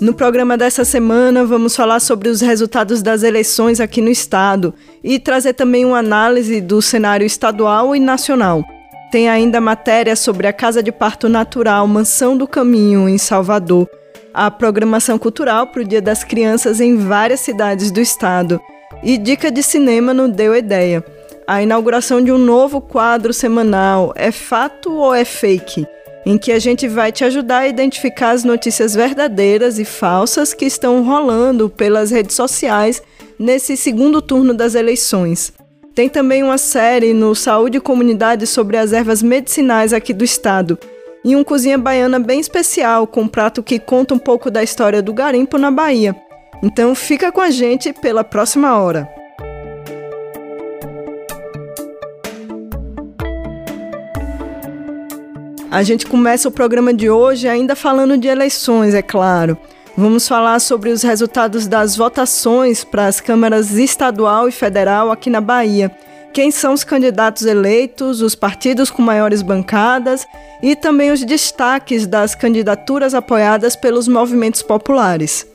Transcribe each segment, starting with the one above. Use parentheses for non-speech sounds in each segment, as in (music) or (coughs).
No programa dessa semana, vamos falar sobre os resultados das eleições aqui no estado e trazer também uma análise do cenário estadual e nacional. Tem ainda matéria sobre a Casa de Parto Natural Mansão do Caminho, em Salvador, a programação cultural para o Dia das Crianças em várias cidades do estado e dica de cinema no Deu Ideia. A inauguração de um novo quadro semanal É Fato ou é Fake? Em que a gente vai te ajudar a identificar as notícias verdadeiras e falsas que estão rolando pelas redes sociais nesse segundo turno das eleições. Tem também uma série no Saúde e Comunidade sobre as ervas medicinais aqui do estado. E um cozinha baiana bem especial, com um prato que conta um pouco da história do garimpo na Bahia. Então fica com a gente pela próxima hora. A gente começa o programa de hoje ainda falando de eleições, é claro. Vamos falar sobre os resultados das votações para as câmaras estadual e federal aqui na Bahia. Quem são os candidatos eleitos, os partidos com maiores bancadas e também os destaques das candidaturas apoiadas pelos movimentos populares.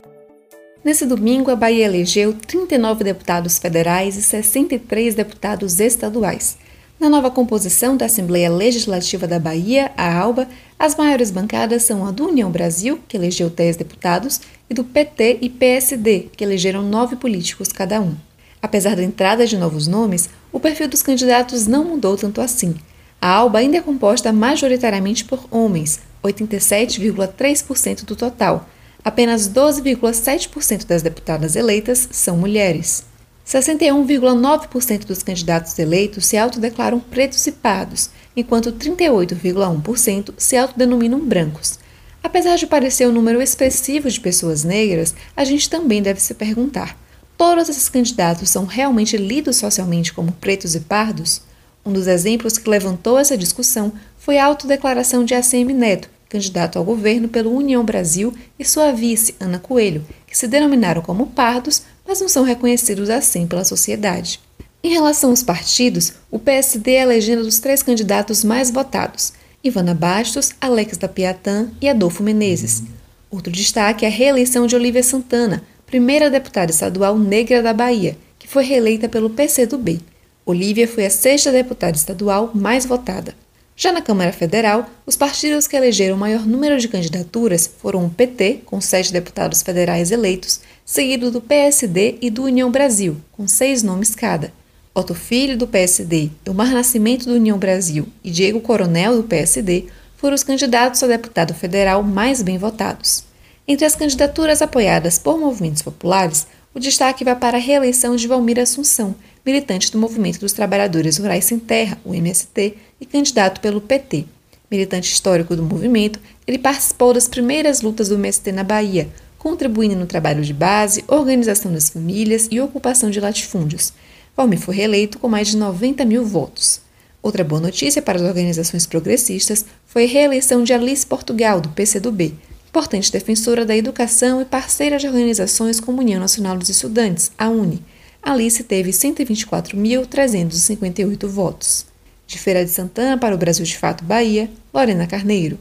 Nesse domingo, a Bahia elegeu 39 deputados federais e 63 deputados estaduais. Na nova composição da Assembleia Legislativa da Bahia, a ALBA, as maiores bancadas são a do União Brasil, que elegeu 10 deputados, e do PT e PSD, que elegeram nove políticos cada um. Apesar da entrada de novos nomes, o perfil dos candidatos não mudou tanto assim. A ALBA ainda é composta majoritariamente por homens, 87,3% do total. Apenas 12,7% das deputadas eleitas são mulheres. 61,9% dos candidatos eleitos se autodeclaram pretos e pardos, enquanto 38,1% se autodenominam brancos. Apesar de parecer um número expressivo de pessoas negras, a gente também deve se perguntar: todos esses candidatos são realmente lidos socialmente como pretos e pardos? Um dos exemplos que levantou essa discussão foi a autodeclaração de ACM Neto, candidato ao governo pelo União Brasil, e sua vice, Ana Coelho, que se denominaram como pardos, mas não são reconhecidos assim pela sociedade. Em relação aos partidos, o PSD é a legenda dos três candidatos mais votados: Ivana Bastos, Alex da Piatã e Adolfo Menezes. Outro destaque é a reeleição de Olivia Santana, primeira deputada estadual negra da Bahia, que foi reeleita pelo PCdoB. Olivia foi a sexta deputada estadual mais votada. Já na Câmara Federal, os partidos que elegeram o maior número de candidaturas foram o PT, com sete deputados federais eleitos, seguido do PSD e do União Brasil, com seis nomes cada. Otto Filho, do PSD, Elmar Nascimento, do União Brasil e Diego Coronel, do PSD, foram os candidatos a deputado federal mais bem votados. Entre as candidaturas apoiadas por movimentos populares, o destaque vai para a reeleição de Valmir Assunção, militante do Movimento dos Trabalhadores Rurais Sem Terra, o MST, e candidato pelo PT. Militante histórico do movimento, ele participou das primeiras lutas do MST na Bahia, contribuindo no trabalho de base, organização das famílias e ocupação de latifúndios. Valmir foi reeleito com mais de 90 mil votos. Outra boa notícia para as organizações progressistas foi a reeleição de Alice Portugal, do PCdoB, importante defensora da educação e parceira de organizações como União Nacional dos Estudantes, a UNE, Alice teve 124.358 votos. De Feira de Santana para o Brasil de Fato Bahia, Lorena Carneiro.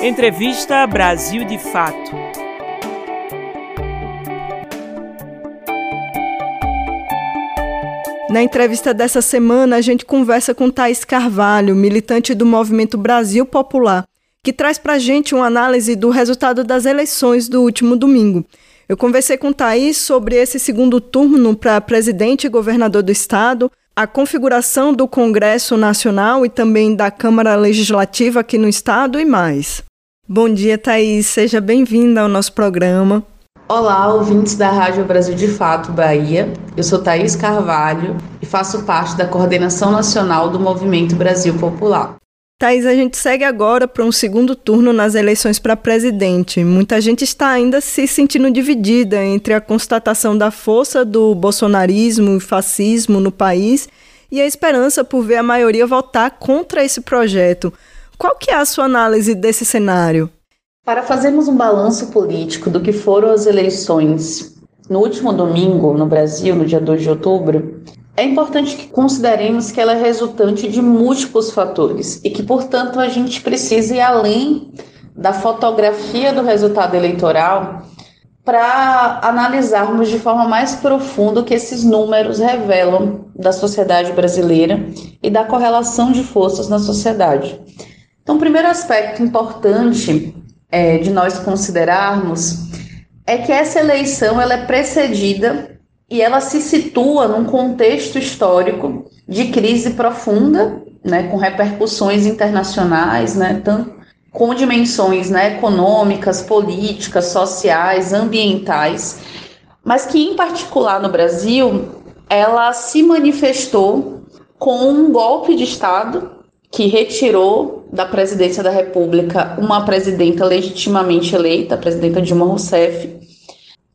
Entrevista Brasil de Fato. Na entrevista dessa semana, a gente conversa com Thais Carvalho, militante do Movimento Brasil Popular, que traz para a gente uma análise do resultado das eleições do último domingo. Eu conversei com Thaís sobre esse segundo turno para presidente e governador do estado, a configuração do Congresso Nacional e também da Câmara Legislativa aqui no estado e mais. Bom dia, Thaís. Seja bem-vinda ao nosso programa. Olá, ouvintes da Rádio Brasil de Fato Bahia. Eu sou Thaís Carvalho e faço parte da coordenação nacional do Movimento Brasil Popular. Thaís, a gente segue agora para um segundo turno nas eleições para presidente. Muita gente está ainda se sentindo dividida entre a constatação da força do bolsonarismo e fascismo no país e a esperança por ver a maioria votar contra esse projeto. Qual que é a sua análise desse cenário? Para fazermos um balanço político do que foram as eleições no último domingo no Brasil, no dia 2 de outubro, é importante que consideremos que ela é resultante de múltiplos fatores e que, portanto, a gente precisa ir além da fotografia do resultado eleitoral para analisarmos de forma mais profunda o que esses números revelam da sociedade brasileira e da correlação de forças na sociedade. Então, o primeiro aspecto importante é, de nós considerarmos é que essa eleição ela é precedida e ela se situa num contexto histórico de crise profunda, né, com repercussões internacionais, né, tanto com dimensões né, econômicas, políticas, sociais, ambientais, mas que, em particular no Brasil, ela se manifestou com um golpe de Estado que retirou da presidência da República uma presidenta legitimamente eleita, a presidenta Dilma Rousseff,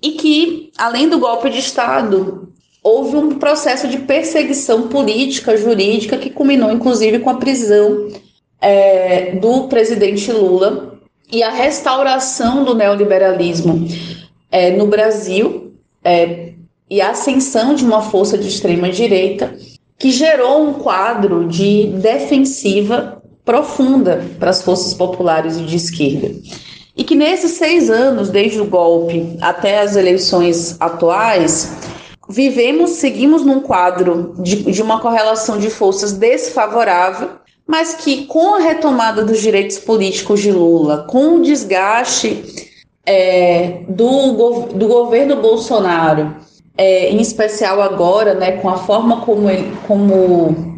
e que, além do golpe de Estado, houve um processo de perseguição política, jurídica, que culminou inclusive com a prisão é, do presidente Lula e a restauração do neoliberalismo é, no Brasil é, e a ascensão de uma força de extrema direita que gerou um quadro de defensiva profunda para as forças populares e de esquerda. E que nesses seis anos, desde o golpe até as eleições atuais, vivemos, seguimos num quadro de, de uma correlação de forças desfavorável, mas que com a retomada dos direitos políticos de Lula, com o desgaste é, do, do governo Bolsonaro, é, em especial agora, né, com a forma como ele como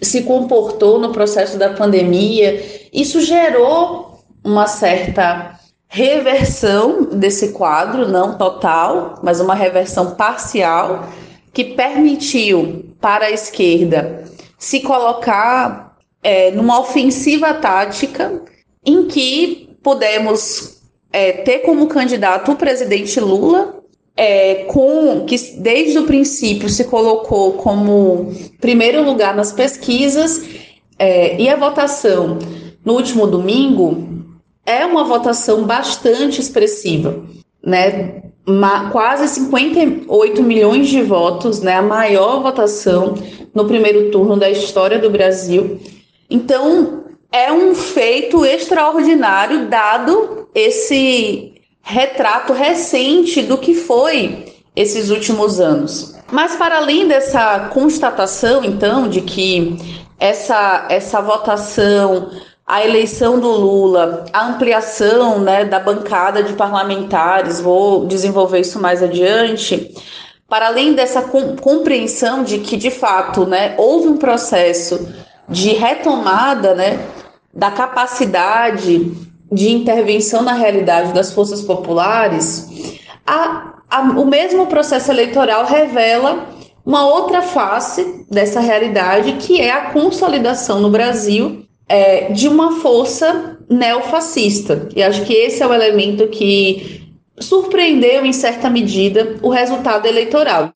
se comportou no processo da pandemia, isso gerou uma certa reversão desse quadro, não total, mas uma reversão parcial, que permitiu para a esquerda se colocar é, numa ofensiva tática em que pudemos é, ter como candidato o presidente Lula, é, com que desde o princípio se colocou como primeiro lugar nas pesquisas, é, e a votação no último domingo é uma votação bastante expressiva, né? Ma quase 58 milhões de votos, né? A maior votação no primeiro turno da história do Brasil. Então, é um feito extraordinário dado esse retrato recente do que foi esses últimos anos. Mas para além dessa constatação, então, de que essa essa votação a eleição do Lula, a ampliação né, da bancada de parlamentares, vou desenvolver isso mais adiante, para além dessa compreensão de que, de fato, né, houve um processo de retomada né, da capacidade de intervenção na realidade das forças populares, a, a, o mesmo processo eleitoral revela uma outra face dessa realidade, que é a consolidação no Brasil é, de uma força neofascista. E acho que esse é o elemento que surpreendeu, em certa medida, o resultado eleitoral.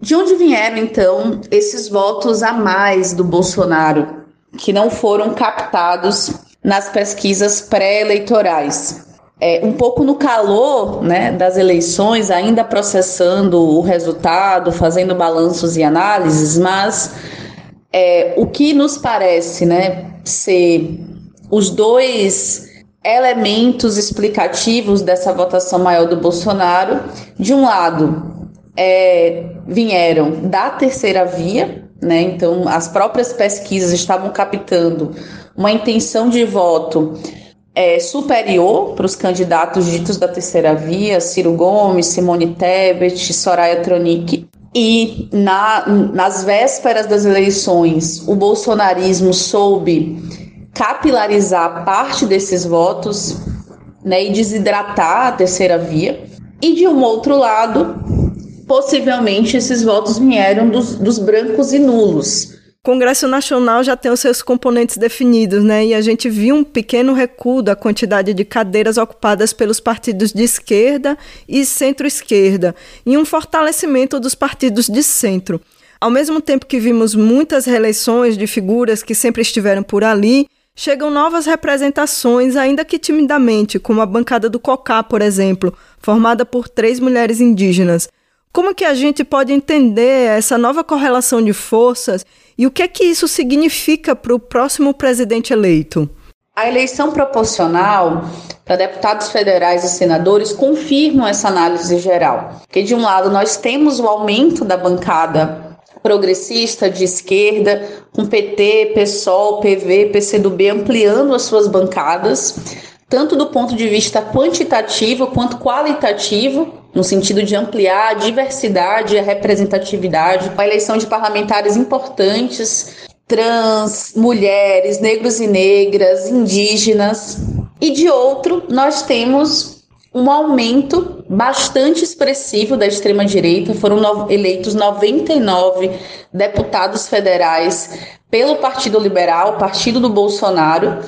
De onde vieram, então, esses votos a mais do Bolsonaro, que não foram captados nas pesquisas pré-eleitorais? É, um pouco no calor né, das eleições, ainda processando o resultado, fazendo balanços e análises, mas é, o que nos parece né, ser os dois elementos explicativos dessa votação maior do Bolsonaro. De um lado, é, vieram da terceira via, né? Então, as próprias pesquisas estavam captando uma intenção de voto é, superior para os candidatos ditos da terceira via, Ciro Gomes, Simone Tebet, Soraya Tronic. E na, nas vésperas das eleições, o bolsonarismo soube capilarizar parte desses votos né, e desidratar a terceira via. E de um outro lado, possivelmente esses votos vieram dos, dos brancos e nulos, Congresso Nacional já tem os seus componentes definidos, né? E a gente viu um pequeno recuo da quantidade de cadeiras ocupadas pelos partidos de esquerda e centro-esquerda, e um fortalecimento dos partidos de centro. Ao mesmo tempo que vimos muitas reeleições de figuras que sempre estiveram por ali, chegam novas representações, ainda que timidamente, como a bancada do COCA, por exemplo, formada por três mulheres indígenas. Como que a gente pode entender essa nova correlação de forças e o que é que isso significa para o próximo presidente eleito? A eleição proporcional para deputados federais e senadores confirma essa análise geral. Que de um lado nós temos o aumento da bancada progressista de esquerda, com PT, PSOL, PV, PCdoB ampliando as suas bancadas, tanto do ponto de vista quantitativo quanto qualitativo, no sentido de ampliar a diversidade e a representatividade, a eleição de parlamentares importantes, trans, mulheres, negros e negras, indígenas. E de outro, nós temos um aumento bastante expressivo da extrema-direita. Foram eleitos 99 deputados federais pelo Partido Liberal, Partido do Bolsonaro.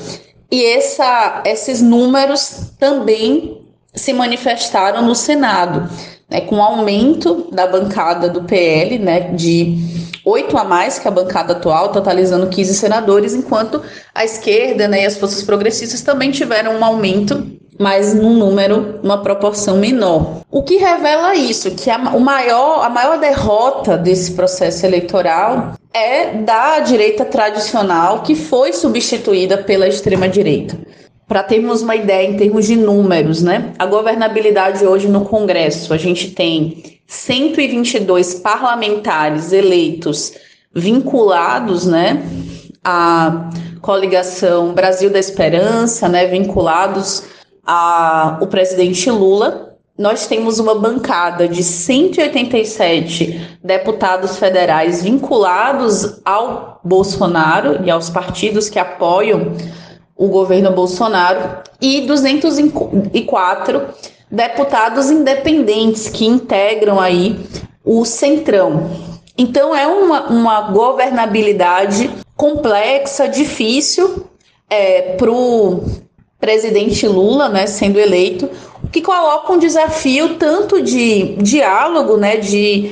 E essa, esses números também se manifestaram no Senado, né, com aumento da bancada do PL, né, de oito a mais que a bancada atual, totalizando 15 senadores, enquanto a esquerda né, e as forças progressistas também tiveram um aumento, mas num número, uma proporção menor. O que revela isso, que a, o maior, a maior derrota desse processo eleitoral é da direita tradicional, que foi substituída pela extrema-direita. Para termos uma ideia em termos de números, né? A governabilidade hoje no Congresso, a gente tem 122 parlamentares eleitos vinculados, né, à coligação Brasil da Esperança, né, vinculados ao presidente Lula. Nós temos uma bancada de 187 deputados federais vinculados ao Bolsonaro e aos partidos que apoiam o governo Bolsonaro, e 204 deputados independentes que integram aí o Centrão. Então é uma, uma governabilidade complexa, difícil é, para o presidente Lula, né, sendo eleito, que coloca um desafio tanto de diálogo, né, de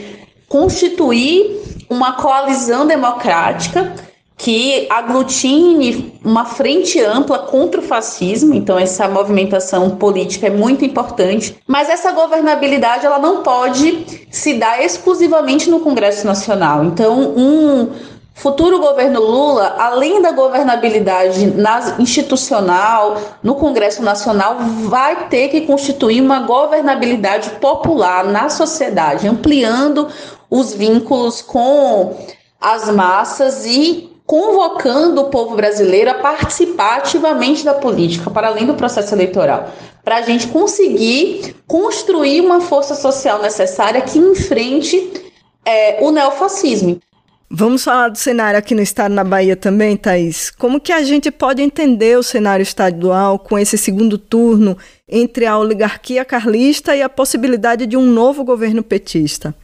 constituir uma coalizão democrática que aglutine uma frente ampla contra o fascismo, então essa movimentação política é muito importante, mas essa governabilidade ela não pode se dar exclusivamente no Congresso Nacional. Então, um futuro governo Lula, além da governabilidade na, institucional, no Congresso Nacional, vai ter que constituir uma governabilidade popular na sociedade, ampliando os vínculos com as massas e convocando o povo brasileiro a participar ativamente da política, para além do processo eleitoral, para a gente conseguir construir uma força social necessária que enfrente é, o neofascismo. Vamos falar do cenário aqui no estado na Bahia também, Thaís. Como que a gente pode entender o cenário estadual com esse segundo turno entre a oligarquia carlista e a possibilidade de um novo governo petista?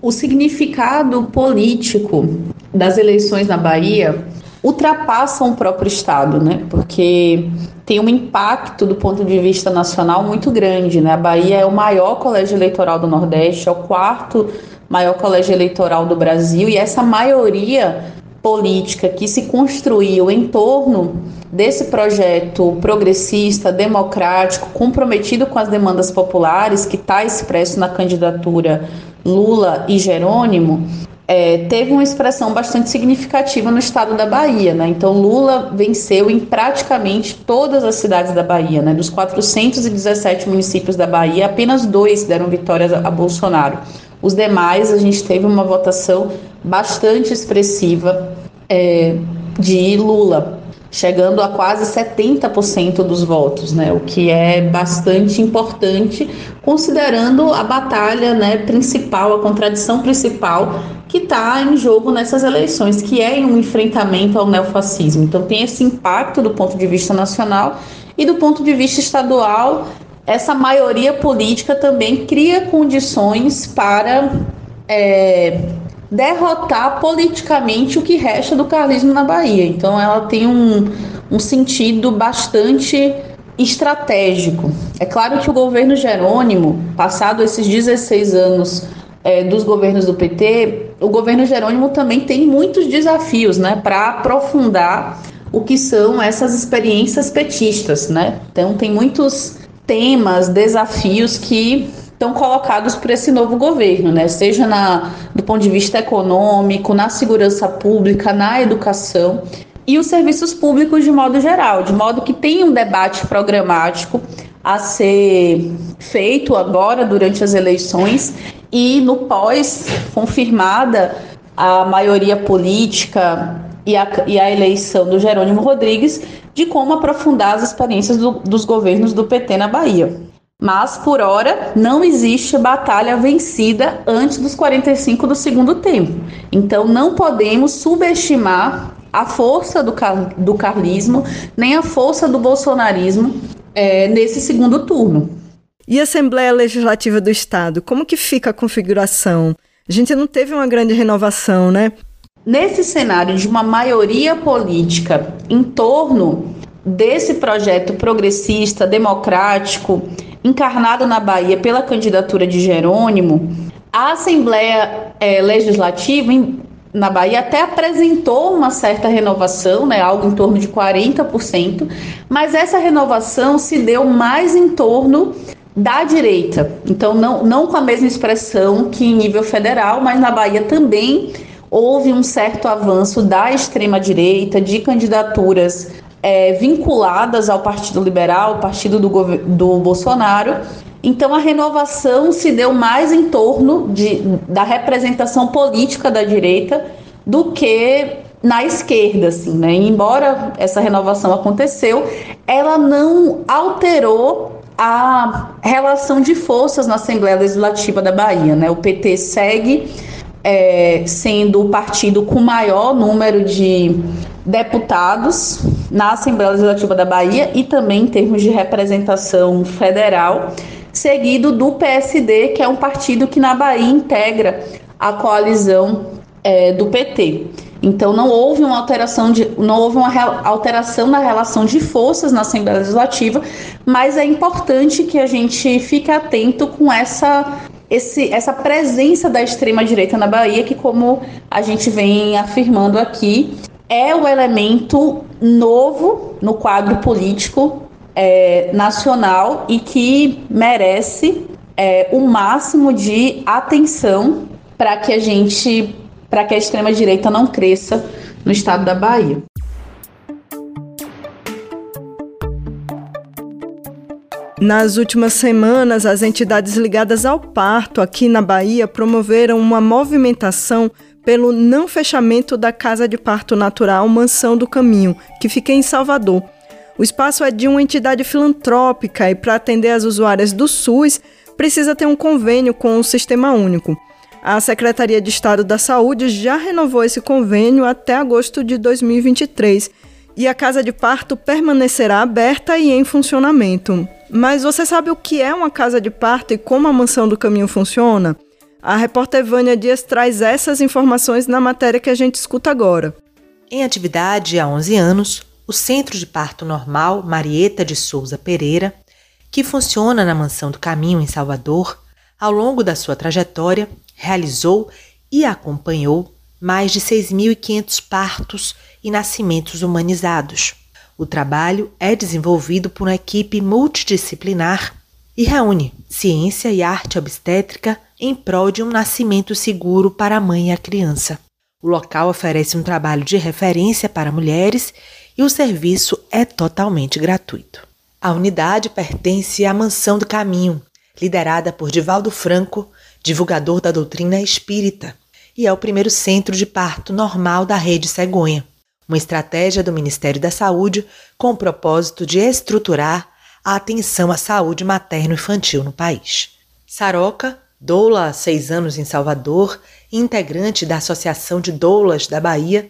o significado político das eleições na Bahia ultrapassam o próprio Estado, né? Porque tem um impacto do ponto de vista nacional muito grande, né? A Bahia é o maior colégio eleitoral do Nordeste, é o quarto maior colégio eleitoral do Brasil e essa maioria política que se construiu em torno desse projeto progressista, democrático, comprometido com as demandas populares, que está expresso na candidatura Lula e Jerônimo, é, teve uma expressão bastante significativa no estado da Bahia. Né? Então, Lula venceu em praticamente todas as cidades da Bahia. Né? Dos 417 municípios da Bahia, apenas dois deram vitórias a Bolsonaro. Os demais, a gente teve uma votação bastante expressiva é, de Lula. chegando a quase 70% dos votos, né, o que é bastante importante, considerando a batalha né, principal, a contradição principal que está em jogo nessas eleições, que é um enfrentamento ao neofascismo. Então, tem esse impacto do ponto de vista nacional e do ponto de vista estadual. Essa maioria política também cria condições para é, derrotar politicamente o que resta do carlismo na Bahia. Então ela tem um, um sentido bastante estratégico. É claro que o governo Jerônimo, passado esses 16 anos é, dos governos do PT, o governo Jerônimo também tem muitos desafios né, para aprofundar o que são essas experiências petistas. Né? Então tem muitos temas, desafios que estão colocados por esse novo governo, né? Seja na, do ponto de vista econômico, na segurança pública, na educação e os serviços públicos de modo geral, de modo que tem um debate programático a ser feito agora durante as eleições e no pós confirmada a maioria política e a, e a eleição do Jerônimo Rodrigues de como aprofundar as experiências do, dos governos do PT na Bahia. Mas, por hora, não existe batalha vencida antes dos 45 do segundo tempo. Então, não podemos subestimar a força do, car do carlismo, nem a força do bolsonarismo é, nesse segundo turno. E a Assembleia Legislativa do Estado, como que fica a configuração? A gente não teve uma grande renovação, né? Nesse cenário de uma maioria política em torno desse projeto progressista, democrático, encarnado na Bahia pela candidatura de Jerônimo, a Assembleia é, Legislativa em, na Bahia até apresentou uma certa renovação, né, algo em torno de 40%, mas essa renovação se deu mais em torno da direita. Então, não, não com a mesma expressão que em nível federal, mas na Bahia também houve um certo avanço da extrema-direita, de candidaturas é, vinculadas ao Partido Liberal, partido do, do Bolsonaro. Então a renovação se deu mais em torno de, da representação política da direita do que na esquerda, assim, né? Embora essa renovação aconteceu, ela não alterou a relação de forças na Assembleia Legislativa da Bahia, né? O PT segue é, sendo o partido com maior número de deputados na Assembleia Legislativa da Bahia e também em termos de representação federal, seguido do PSD, que é um partido que na Bahia integra a coalizão é, do PT. Então não houve uma alteração de, não houve uma alteração na relação de forças na Assembleia Legislativa, mas é importante que a gente fique atento com essa esse, essa presença da extrema direita na Bahia, que como a gente vem afirmando aqui, é o elemento novo no quadro político é, nacional e que merece é, o máximo de atenção para que a gente, para que a extrema direita não cresça no estado da Bahia. Nas últimas semanas, as entidades ligadas ao parto aqui na Bahia promoveram uma movimentação pelo não fechamento da Casa de Parto Natural Mansão do Caminho, que fica em Salvador. O espaço é de uma entidade filantrópica e, para atender as usuárias do SUS, precisa ter um convênio com o Sistema Único. A Secretaria de Estado da Saúde já renovou esse convênio até agosto de 2023 e a casa de parto permanecerá aberta e em funcionamento. Mas você sabe o que é uma casa de parto e como a Mansão do Caminho funciona? A repórter Vânia Dias traz essas informações na matéria que a gente escuta agora. Em atividade há 11 anos, o Centro de Parto Normal Marieta de Souza Pereira, que funciona na Mansão do Caminho em Salvador, ao longo da sua trajetória, realizou e acompanhou mais de 6.500 partos e nascimentos humanizados. O trabalho é desenvolvido por uma equipe multidisciplinar e reúne ciência e arte obstétrica em prol de um nascimento seguro para a mãe e a criança. O local oferece um trabalho de referência para mulheres e o serviço é totalmente gratuito. A unidade pertence à Mansão do Caminho, liderada por Divaldo Franco, divulgador da doutrina espírita, e é o primeiro centro de parto normal da rede Cegonha. uma estratégia do Ministério da Saúde com o propósito de estruturar a atenção à saúde materno-infantil no país. Saroca, doula há seis anos em Salvador integrante da Associação de Doulas da Bahia,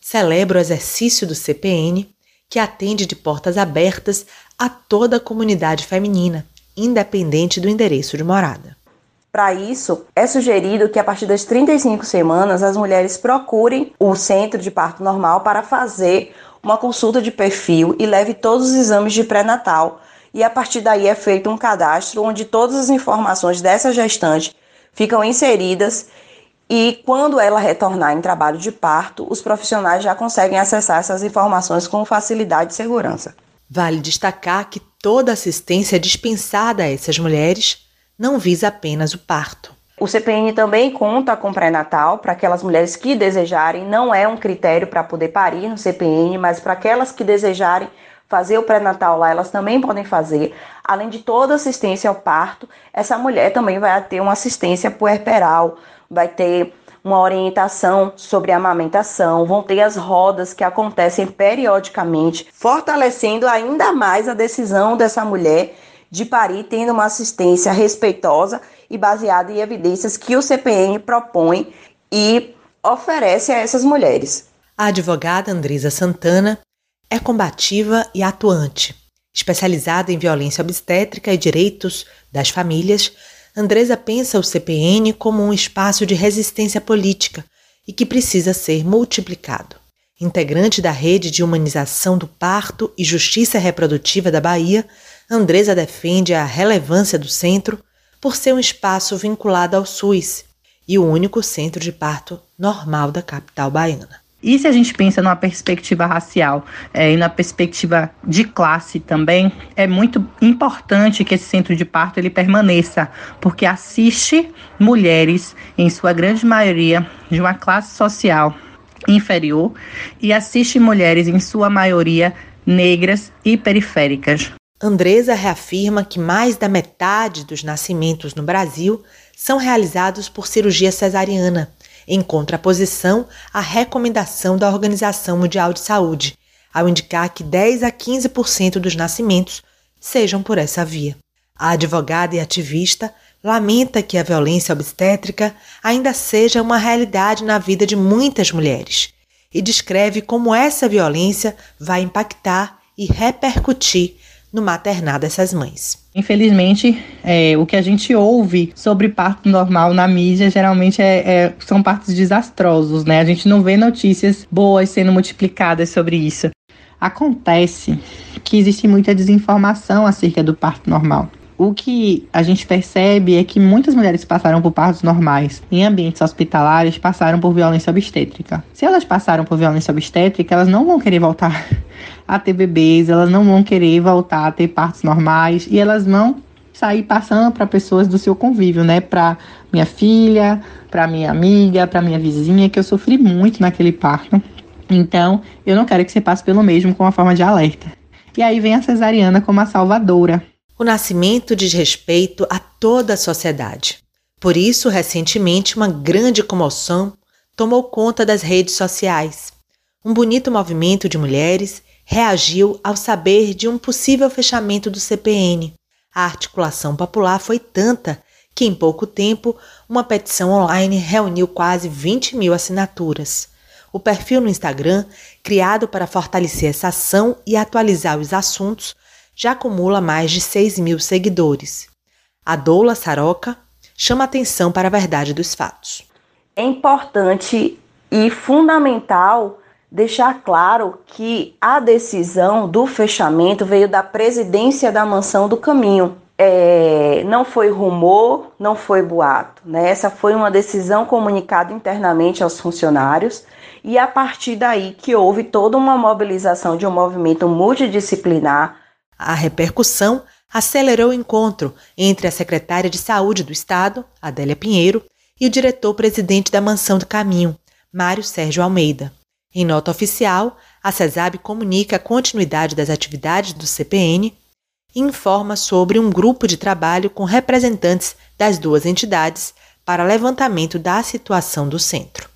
celebra o exercício do CPN, que atende de portas abertas a toda a comunidade feminina, independente do endereço de morada. Para isso, é sugerido que a partir das 35 semanas as mulheres procurem o centro de parto normal para fazer uma consulta de perfil e leve todos os exames de pré-natal. E a partir daí é feito um cadastro onde todas as informações dessa gestante ficam inseridas e quando ela retornar em trabalho de parto, os profissionais já conseguem acessar essas informações com facilidade e segurança. Vale destacar que toda assistência dispensada a essas mulheres não visa apenas o parto. O CPN também conta com pré-natal para aquelas mulheres que desejarem, não é um critério para poder parir no CPN, mas para aquelas que desejarem fazer o pré-natal lá, elas também podem fazer. Além de toda assistência ao parto, essa mulher também vai ter uma assistência puerperal, vai ter uma orientação sobre a amamentação, vão ter as rodas que acontecem periodicamente, fortalecendo ainda mais a decisão dessa mulher de parir tendo uma assistência respeitosa e baseada em evidências que o CPN propõe e oferece a essas mulheres. A advogada Andresa Santana é combativa e atuante. Especializada em violência obstétrica e direitos das famílias, Andresa pensa o CPN como um espaço de resistência política e que precisa ser multiplicado. Integrante da rede de humanização do parto e justiça reprodutiva da Bahia, Andresa defende a relevância do centro por ser um espaço vinculado ao SUS e o único centro de parto normal da capital baiana. E se a gente pensa numa perspectiva racial é, e na perspectiva de classe também, é muito importante que esse centro de parto ele permaneça, porque assiste mulheres, em sua grande maioria, de uma classe social inferior e assiste mulheres, em sua maioria, negras e periféricas. Andresa reafirma que mais da metade dos nascimentos no Brasil são realizados por cirurgia cesariana, em contraposição à recomendação da Organização Mundial de Saúde, ao indicar que 10 a 15% dos nascimentos sejam por essa via. A advogada e ativista lamenta que a violência obstétrica ainda seja uma realidade na vida de muitas mulheres e descreve como essa violência vai impactar e repercutir no maternar dessas mães. Infelizmente, é, o que a gente ouve sobre parto normal na mídia geralmente é, é, são partos desastrosos, né? A gente não vê notícias boas sendo multiplicadas sobre isso. Acontece que existe muita desinformação acerca do parto normal. O que a gente percebe é que muitas mulheres que passaram por partos normais em ambientes hospitalares passaram por violência obstétrica. Se elas passaram por violência obstétrica, elas não vão querer voltar a ter bebês, elas não vão querer voltar a ter partos normais e elas vão sair passando para pessoas do seu convívio, né? Para minha filha, para minha amiga, para minha vizinha, que eu sofri muito naquele parto. Então, eu não quero que você passe pelo mesmo com uma forma de alerta. E aí vem a cesariana como a salvadora. O nascimento diz respeito a toda a sociedade. Por isso, recentemente, uma grande comoção tomou conta das redes sociais. Um bonito movimento de mulheres reagiu ao saber de um possível fechamento do CPN. A articulação popular foi tanta que, em pouco tempo, uma petição online reuniu quase 20 mil assinaturas. O perfil no Instagram, criado para fortalecer essa ação e atualizar os assuntos, já acumula mais de 6 mil seguidores. A doula Saroca chama atenção para a verdade dos fatos. É importante e fundamental deixar claro que a decisão do fechamento veio da presidência da Mansão do Caminho. É, não foi rumor, não foi boato. Né? Essa foi uma decisão comunicada internamente aos funcionários e a partir daí que houve toda uma mobilização de um movimento multidisciplinar a repercussão acelerou o encontro entre a secretária de Saúde do Estado, Adélia Pinheiro, e o diretor-presidente da Mansão do Caminho, Mário Sérgio Almeida. Em nota oficial, a CESAB comunica a continuidade das atividades do CPN e informa sobre um grupo de trabalho com representantes das duas entidades para levantamento da situação do centro.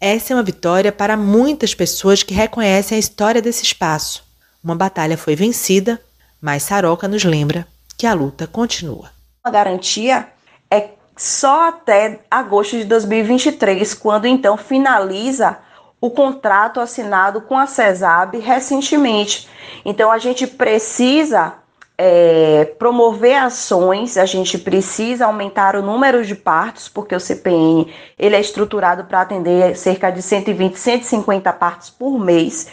Essa é uma vitória para muitas pessoas que reconhecem a história desse espaço. Uma batalha foi vencida, mas Saroca nos lembra que a luta continua. A garantia é só até agosto de 2023, quando então finaliza o contrato assinado com a CESAB recentemente. Então a gente precisa é, promover ações, a gente precisa aumentar o número de partos, porque o CPN ele é estruturado para atender cerca de 120, 150 partos por mês.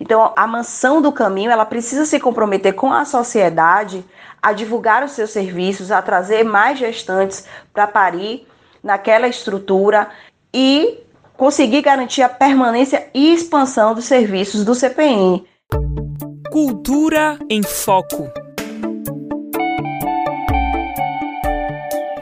Então, a mansão do caminho ela precisa se comprometer com a sociedade a divulgar os seus serviços, a trazer mais gestantes para parir naquela estrutura e conseguir garantir a permanência e expansão dos serviços do CPN. Cultura em Foco.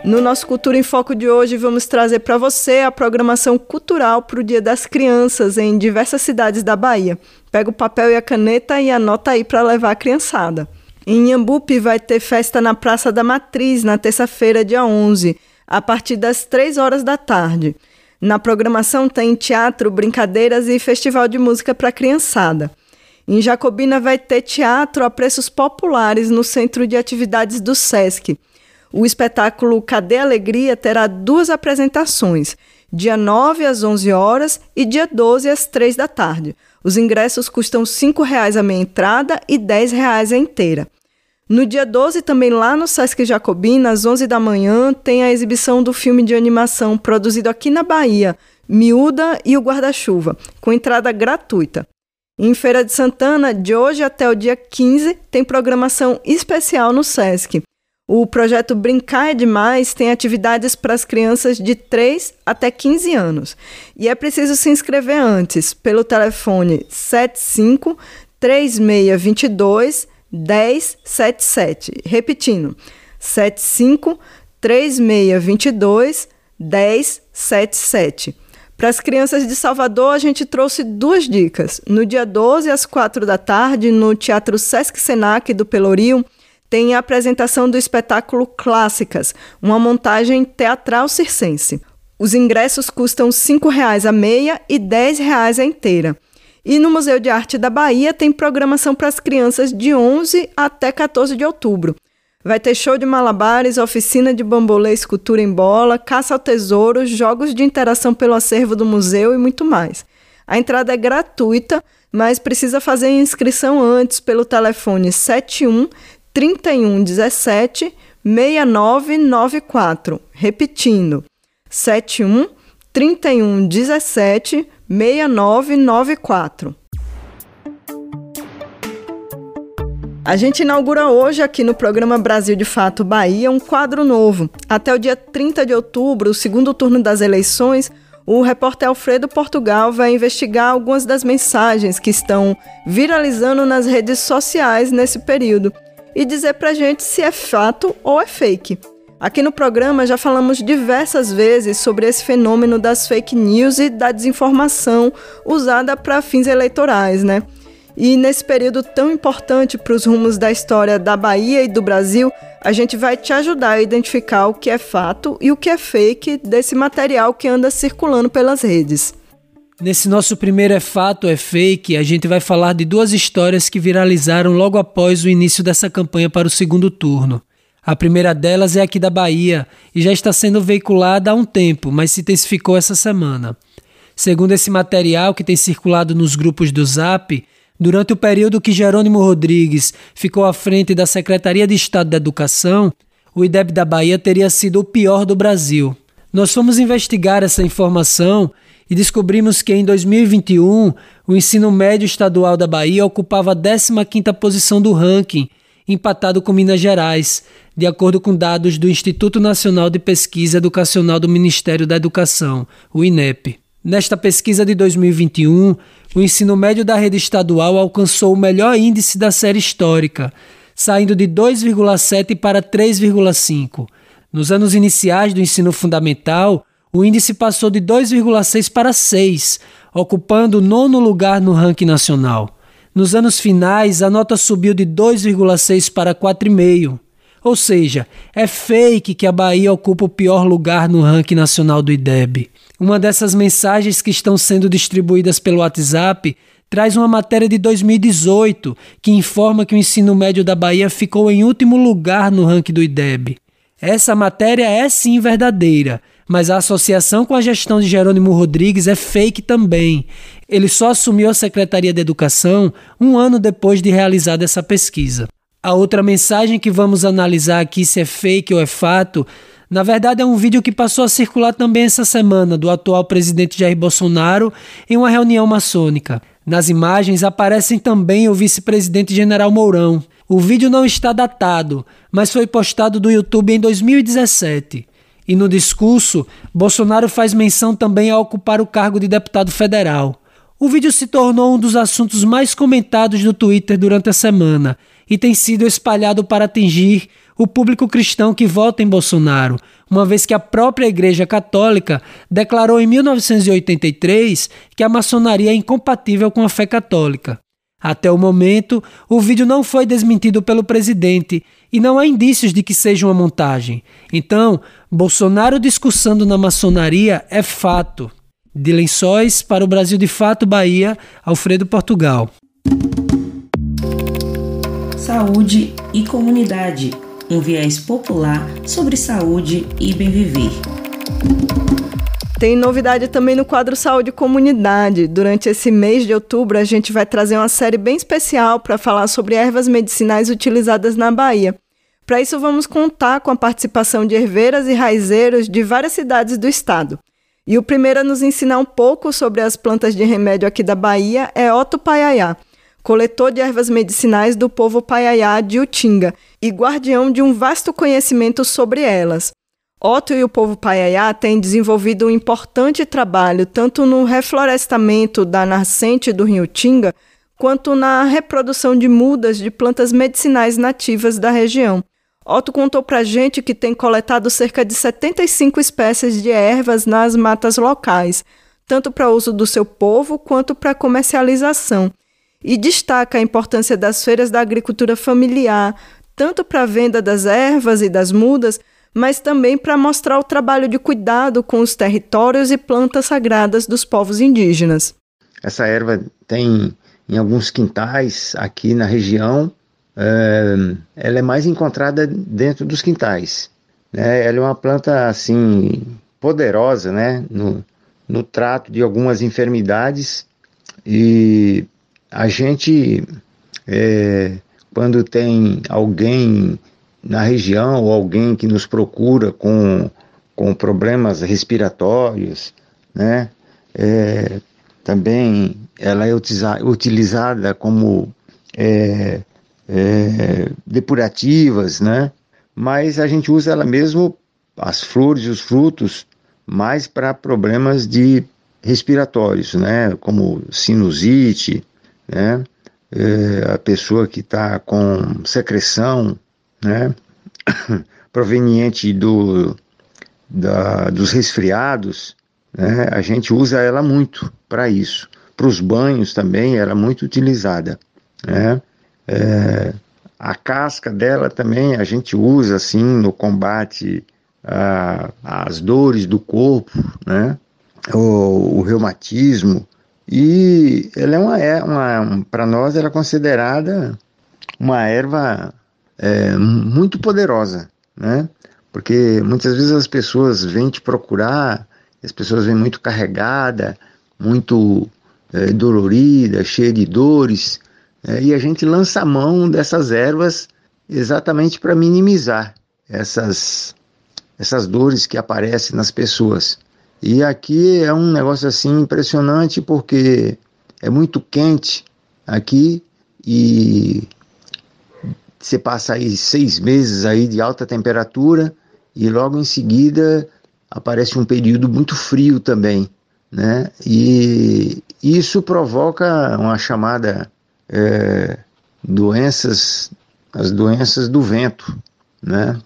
No nosso Cultura em Foco de hoje, vamos trazer para você a programação cultural para o Dia das Crianças em diversas cidades da Bahia. Pega o papel e a caneta e anota aí para levar a criançada. Em Inhambupe vai ter festa na Praça da Matriz na terça-feira, dia 11, a partir das 3 horas da tarde. Na programação tem teatro, brincadeiras e festival de música para criançada. Em Jacobina vai ter teatro a preços populares no Centro de Atividades do SESC. O espetáculo Cadê Alegria terá duas apresentações, dia 9 às 11 horas e dia 12 às 3 da tarde. Os ingressos custam R$ 5,00 a meia entrada e R$ 10,00 a inteira. No dia 12, também lá no Sesc Jacobina, às 11 da manhã, tem a exibição do filme de animação produzido aqui na Bahia, Miúda e o Guarda-Chuva, com entrada gratuita. Em Feira de Santana, de hoje até o dia 15, tem programação especial no Sesc. O projeto Brincar é Demais tem atividades para as crianças de 3 até 15 anos. E é preciso se inscrever antes, pelo telefone 75 3622 1077. Repetindo, 75 3622 1077. Para as crianças de Salvador, a gente trouxe duas dicas. No dia 12, às 4 da tarde, no Teatro Sesc Senac do Pelourinho, tem a apresentação do espetáculo Clássicas, uma montagem teatral circense. Os ingressos custam R$ 5,00 a meia e R$ 10,00 a inteira. E no Museu de Arte da Bahia tem programação para as crianças de 11 até 14 de outubro. Vai ter show de malabares, oficina de bambolê, escultura em bola, caça ao tesouro, jogos de interação pelo acervo do museu e muito mais. A entrada é gratuita, mas precisa fazer inscrição antes pelo telefone 71 3117 6994. Repetindo, 71 3117 6994. A gente inaugura hoje aqui no programa Brasil de Fato Bahia um quadro novo. Até o dia 30 de outubro, o segundo turno das eleições, o repórter Alfredo Portugal vai investigar algumas das mensagens que estão viralizando nas redes sociais nesse período e dizer pra gente se é fato ou é fake. Aqui no programa já falamos diversas vezes sobre esse fenômeno das fake news e da desinformação usada para fins eleitorais, né? E nesse período tão importante para os rumos da história da Bahia e do Brasil, a gente vai te ajudar a identificar o que é fato e o que é fake desse material que anda circulando pelas redes. Nesse nosso primeiro é fato, é fake, a gente vai falar de duas histórias que viralizaram logo após o início dessa campanha para o segundo turno. A primeira delas é aqui da Bahia e já está sendo veiculada há um tempo, mas se intensificou essa semana. Segundo esse material que tem circulado nos grupos do Zap, durante o período que Jerônimo Rodrigues ficou à frente da Secretaria de Estado da Educação, o IDEB da Bahia teria sido o pior do Brasil. Nós fomos investigar essa informação e descobrimos que em 2021 o ensino médio estadual da Bahia ocupava a 15ª posição do ranking, empatado com Minas Gerais, de acordo com dados do Instituto Nacional de Pesquisa Educacional do Ministério da Educação, o INEP. Nesta pesquisa de 2021, o ensino médio da rede estadual alcançou o melhor índice da série histórica, saindo de 2,7 para 3,5. Nos anos iniciais do ensino fundamental, o índice passou de 2,6 para 6, ocupando o nono lugar no ranking nacional. Nos anos finais, a nota subiu de 2,6 para 4,5. Ou seja, é fake que a Bahia ocupa o pior lugar no ranking nacional do IDEB. Uma dessas mensagens que estão sendo distribuídas pelo WhatsApp traz uma matéria de 2018 que informa que o ensino médio da Bahia ficou em último lugar no ranking do IDEB. Essa matéria é sim verdadeira, mas a associação com a gestão de Jerônimo Rodrigues é fake também. Ele só assumiu a Secretaria de Educação um ano depois de realizada essa pesquisa. A outra mensagem que vamos analisar aqui se é fake ou é fato na verdade, é um vídeo que passou a circular também essa semana do atual presidente Jair Bolsonaro em uma reunião maçônica. Nas imagens aparecem também o vice-presidente General Mourão. O vídeo não está datado, mas foi postado do YouTube em 2017. E no discurso, Bolsonaro faz menção também a ocupar o cargo de deputado federal. O vídeo se tornou um dos assuntos mais comentados no Twitter durante a semana e tem sido espalhado para atingir o público cristão que vota em Bolsonaro, uma vez que a própria Igreja Católica declarou em 1983 que a maçonaria é incompatível com a fé católica. Até o momento, o vídeo não foi desmentido pelo presidente e não há indícios de que seja uma montagem. Então, Bolsonaro discursando na maçonaria é fato. De Lençóis para o Brasil de Fato Bahia, Alfredo Portugal. Saúde e comunidade um viés popular sobre saúde e bem viver. Tem novidade também no quadro Saúde Comunidade. Durante esse mês de outubro, a gente vai trazer uma série bem especial para falar sobre ervas medicinais utilizadas na Bahia. Para isso, vamos contar com a participação de herveiras e raizeiros de várias cidades do estado. E o primeiro a nos ensinar um pouco sobre as plantas de remédio aqui da Bahia é Otto Paiaiá coletor de ervas medicinais do povo Paiaiá de Utinga e guardião de um vasto conhecimento sobre elas. Otto e o povo Paiaiá têm desenvolvido um importante trabalho tanto no reflorestamento da nascente do rio Utinga, quanto na reprodução de mudas de plantas medicinais nativas da região. Otto contou para gente que tem coletado cerca de 75 espécies de ervas nas matas locais, tanto para uso do seu povo quanto para comercialização e destaca a importância das feiras da agricultura familiar, tanto para a venda das ervas e das mudas, mas também para mostrar o trabalho de cuidado com os territórios e plantas sagradas dos povos indígenas. Essa erva tem em alguns quintais aqui na região, ela é mais encontrada dentro dos quintais. Né? Ela é uma planta assim poderosa, né? No, no trato de algumas enfermidades e a gente, é, quando tem alguém na região ou alguém que nos procura com, com problemas respiratórios, né? É, também ela é utilizada como é, é, depurativas, né? Mas a gente usa ela mesmo, as flores e os frutos, mais para problemas de respiratórios, né? Como sinusite, né? É, a pessoa que está com secreção, né? (coughs) proveniente do, da, dos resfriados, né? a gente usa ela muito para isso. Para os banhos também, ela é muito utilizada. Né? É, a casca dela também a gente usa assim no combate às dores do corpo, né? o, o reumatismo, e ela é uma, é uma para nós ela é considerada uma erva é, muito poderosa, né? Porque muitas vezes as pessoas vêm te procurar, as pessoas vêm muito carregada, muito é, dolorida, cheia de dores, é, e a gente lança a mão dessas ervas exatamente para minimizar essas essas dores que aparecem nas pessoas. E aqui é um negócio assim impressionante porque é muito quente aqui e você passa aí seis meses aí de alta temperatura e logo em seguida aparece um período muito frio também, né? E isso provoca uma chamada é, doenças, as doenças do vento, né?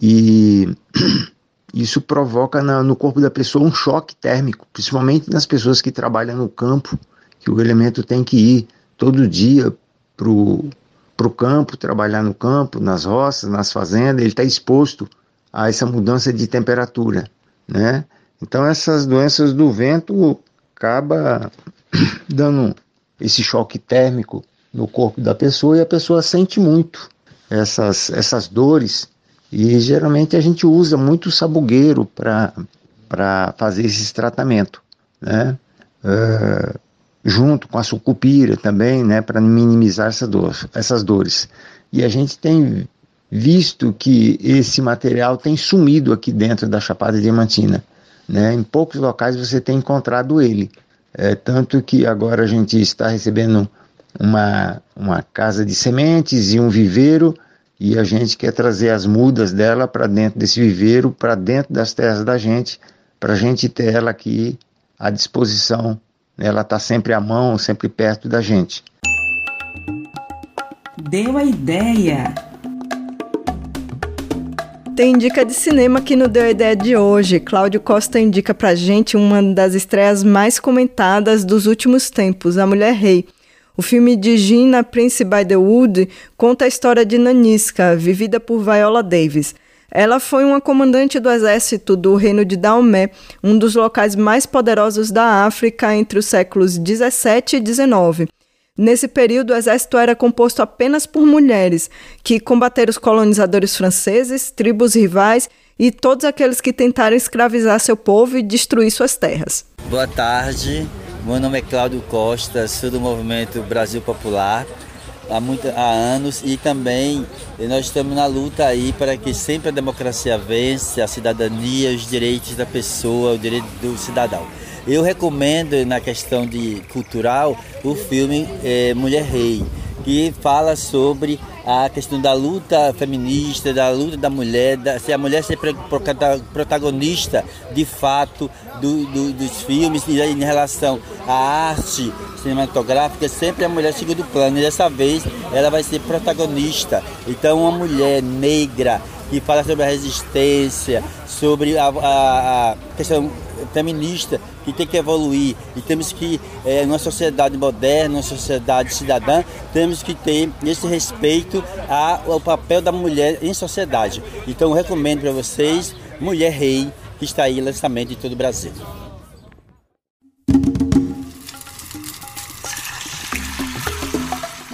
E (clears throat) isso provoca na, no corpo da pessoa um choque térmico, principalmente nas pessoas que trabalham no campo, que o elemento tem que ir todo dia para o campo, trabalhar no campo, nas roças, nas fazendas, ele está exposto a essa mudança de temperatura, né? Então essas doenças do vento acaba (clears throat) dando esse choque térmico no corpo da pessoa e a pessoa sente muito essas, essas dores e geralmente a gente usa muito sabugueiro para fazer esse tratamento, né? Uh, junto com a sucupira também, né, para minimizar essa dor, essas dores. E a gente tem visto que esse material tem sumido aqui dentro da Chapada Diamantina. Né? Em poucos locais você tem encontrado ele. É, tanto que agora a gente está recebendo uma, uma casa de sementes e um viveiro, e a gente quer trazer as mudas dela para dentro desse viveiro, para dentro das terras da gente, para a gente ter ela aqui à disposição. Ela está sempre à mão, sempre perto da gente. Deu a ideia! Tem dica de cinema que não deu a ideia de hoje. Cláudio Costa indica pra gente uma das estreias mais comentadas dos últimos tempos, A Mulher Rei. O filme de Gina Prince by the Wood conta a história de Nanisca, vivida por Viola Davis. Ela foi uma comandante do exército do reino de Daomé, um dos locais mais poderosos da África entre os séculos 17 e 19. Nesse período, o exército era composto apenas por mulheres, que combateram os colonizadores franceses, tribos rivais e todos aqueles que tentaram escravizar seu povo e destruir suas terras. Boa tarde, meu nome é Cláudio Costa, sou do movimento Brasil Popular há, muito, há anos e também nós estamos na luta aí para que sempre a democracia vence, a cidadania, os direitos da pessoa, o direito do cidadão. Eu recomendo na questão de cultural o filme é, Mulher Rei, que fala sobre a questão da luta feminista, da luta da mulher, da, se a mulher ser protagonista de fato do, do, dos filmes e em relação à arte cinematográfica, sempre a mulher segundo plano. E dessa vez ela vai ser protagonista. Então uma mulher negra que fala sobre a resistência, sobre a, a, a questão feminista que tem que evoluir e temos que, é, numa sociedade moderna, numa sociedade cidadã, temos que ter esse respeito ao papel da mulher em sociedade. Então, recomendo para vocês Mulher Rei, está aí em lançamento em todo o Brasil.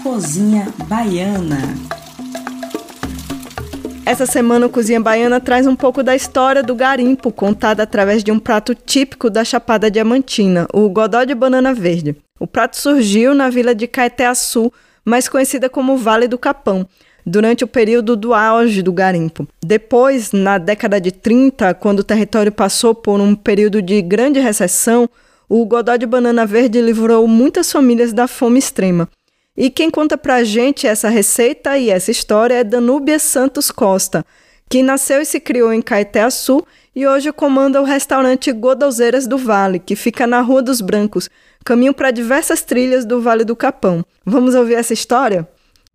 Cozinha Baiana. Essa semana o Cozinha Baiana traz um pouco da história do garimpo, contada através de um prato típico da Chapada Diamantina, o godó de banana verde. O prato surgiu na vila de Caeté-Açu, mais conhecida como Vale do Capão, durante o período do auge do garimpo. Depois, na década de 30, quando o território passou por um período de grande recessão, o godó de banana verde livrou muitas famílias da fome extrema. E quem conta pra gente essa receita e essa história é Danúbia Santos Costa, que nasceu e se criou em Caeté-Açu e hoje comanda o restaurante Godalzeiras do Vale, que fica na Rua dos Brancos, caminho para diversas trilhas do Vale do Capão. Vamos ouvir essa história?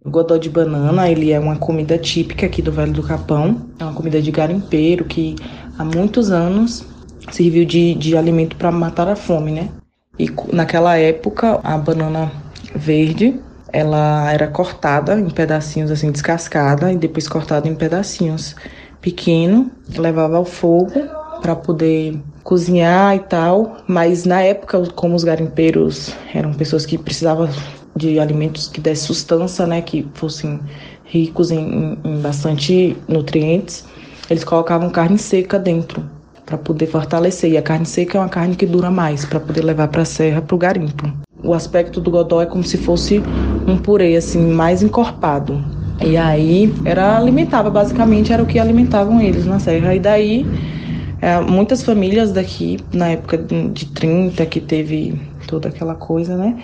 O godó de banana, ele é uma comida típica aqui do Vale do Capão. É uma comida de garimpeiro que há muitos anos serviu de, de alimento para matar a fome, né? E naquela época, a banana verde ela era cortada em pedacinhos assim, descascada e depois cortada em pedacinhos pequeno, levava ao fogo para poder cozinhar e tal, mas na época, como os garimpeiros eram pessoas que precisavam de alimentos que dessem sustância, né, que fossem ricos em, em bastante nutrientes, eles colocavam carne seca dentro para poder fortalecer. E a carne seca é uma carne que dura mais para poder levar para a serra para o garimpo. O aspecto do godó é como se fosse um purê assim mais encorpado. E aí era alimentava basicamente era o que alimentavam eles na serra. E daí é, muitas famílias daqui na época de 30 que teve toda aquela coisa, né?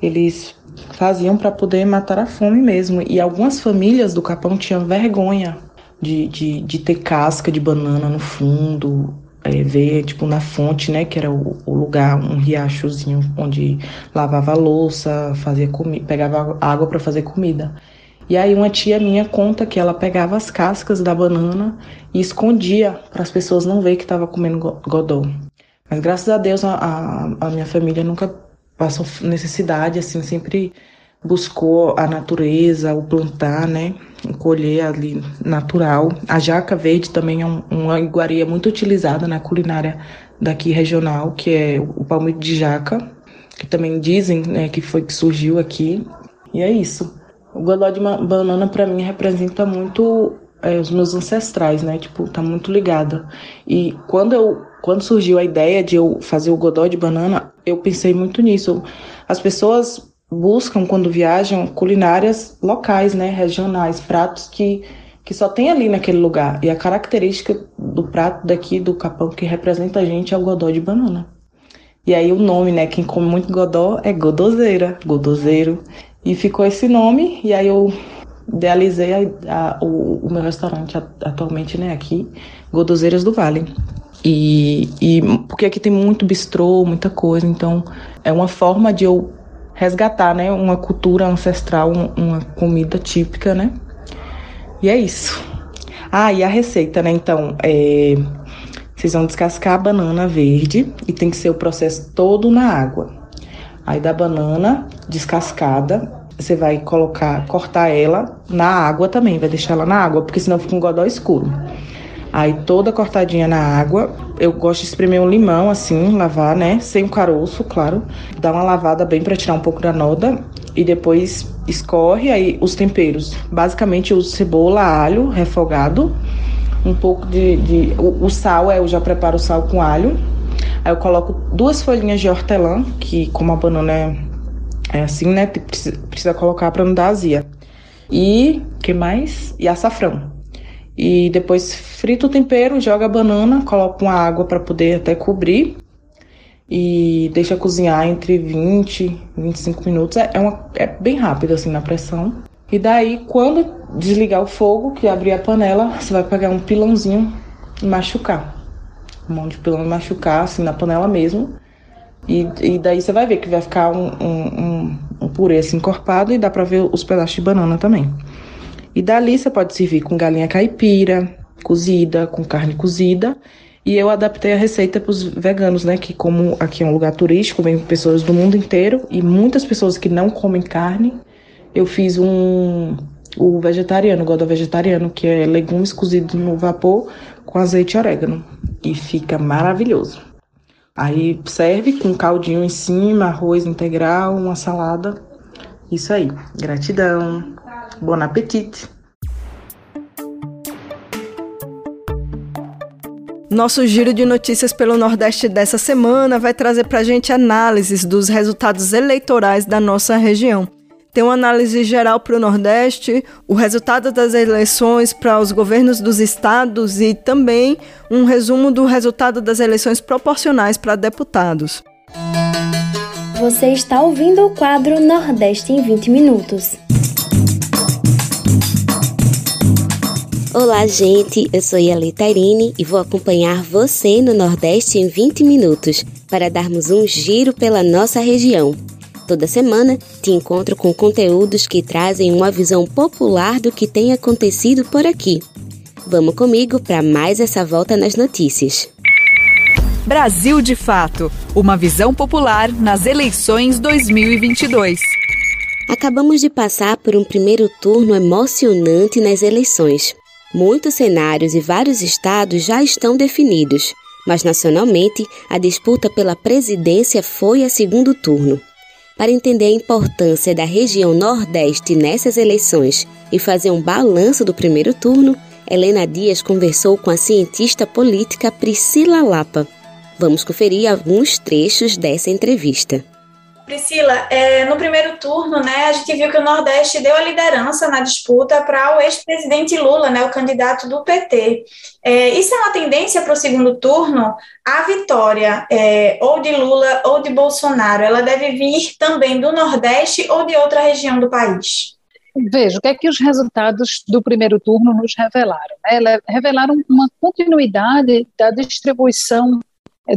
Eles faziam para poder matar a fome mesmo. E algumas famílias do Capão tinham vergonha de, de, de ter casca de banana no fundo, é, ver tipo na fonte, né, que era o, o, lugar, um riachozinho onde lavava louça, fazia comida, pegava água para fazer comida. E aí uma tia minha conta que ela pegava as cascas da banana e escondia para as pessoas não ver que estava comendo godó. Mas graças a Deus a, a minha família nunca passou necessidade, assim, sempre buscou a natureza, o plantar, né? colher ali natural. A jaca verde também é um, uma iguaria muito utilizada na culinária daqui regional, que é o palmito de jaca, que também dizem né, que foi que surgiu aqui. E é isso. O godó de banana para mim representa muito é, os meus ancestrais, né? Tipo, tá muito ligada. E quando eu quando surgiu a ideia de eu fazer o godó de banana, eu pensei muito nisso. As pessoas buscam quando viajam culinárias locais, né, regionais, pratos que que só tem ali naquele lugar. E a característica do prato daqui do Capão que representa a gente é o godó de banana. E aí o nome, né, quem come muito godó é godozeira, godozeiro. E ficou esse nome, e aí eu idealizei a, a, o, o, meu restaurante atualmente, né, aqui, Godozeiras do Vale. E, e porque aqui tem muito bistrô, muita coisa, então é uma forma de eu resgatar, né, uma cultura ancestral, uma comida típica, né? E é isso. Ah, e a receita, né? Então, é, vocês vão descascar a banana verde e tem que ser o processo todo na água. Aí da banana descascada, você vai colocar, cortar ela na água também, vai deixar ela na água, porque senão fica um godó escuro. Aí toda cortadinha na água, eu gosto de espremer um limão assim, lavar, né, sem o caroço, claro. Dar uma lavada bem para tirar um pouco da noda e depois escorre aí os temperos. Basicamente eu uso cebola, alho refogado, um pouco de, de o, o sal, é, eu já preparo o sal com alho. Aí eu coloco duas folhinhas de hortelã, que como a banana é é assim, né? Precisa, precisa colocar para não dar azia. E que mais? E açafrão. E depois frita o tempero, joga a banana, coloca uma água para poder até cobrir e deixa cozinhar entre 20 e 25 minutos. É, é, uma, é bem rápido assim na pressão. E daí, quando desligar o fogo, que abrir a panela, você vai pegar um pilãozinho e machucar. Um monte de pilão e machucar assim na panela mesmo. E, e daí você vai ver que vai ficar um, um, um, um purê assim encorpado e dá pra ver os pedaços de banana também. E dali você pode servir com galinha caipira, cozida, com carne cozida. E eu adaptei a receita para os veganos, né? Que como aqui é um lugar turístico, vem pessoas do mundo inteiro e muitas pessoas que não comem carne, eu fiz um o vegetariano, gosto vegetariano, que é legumes cozidos no vapor com azeite e orégano. E fica maravilhoso. Aí serve com caldinho em cima, arroz integral, uma salada. Isso aí. Gratidão. Bom apetite. Nosso giro de notícias pelo Nordeste dessa semana vai trazer para a gente análises dos resultados eleitorais da nossa região tem uma análise geral para o Nordeste, o resultado das eleições para os governos dos estados e também um resumo do resultado das eleições proporcionais para deputados. Você está ouvindo o quadro Nordeste em 20 Minutos. Olá, gente. Eu sou Yali Tairine e vou acompanhar você no Nordeste em 20 minutos para darmos um giro pela nossa região. Toda semana te encontro com conteúdos que trazem uma visão popular do que tem acontecido por aqui. Vamos comigo para mais essa volta nas notícias. Brasil de Fato Uma visão popular nas eleições 2022. Acabamos de passar por um primeiro turno emocionante nas eleições. Muitos cenários e vários estados já estão definidos, mas nacionalmente a disputa pela presidência foi a segundo turno. Para entender a importância da região Nordeste nessas eleições e fazer um balanço do primeiro turno, Helena Dias conversou com a cientista política Priscila Lapa. Vamos conferir alguns trechos dessa entrevista. Priscila, é, no primeiro turno, né, a gente viu que o Nordeste deu a liderança na disputa para o ex-presidente Lula, né, o candidato do PT. É, isso é uma tendência para o segundo turno? A vitória, é, ou de Lula ou de Bolsonaro, ela deve vir também do Nordeste ou de outra região do país? Veja, o que é que os resultados do primeiro turno nos revelaram? Né? Revelaram uma continuidade da distribuição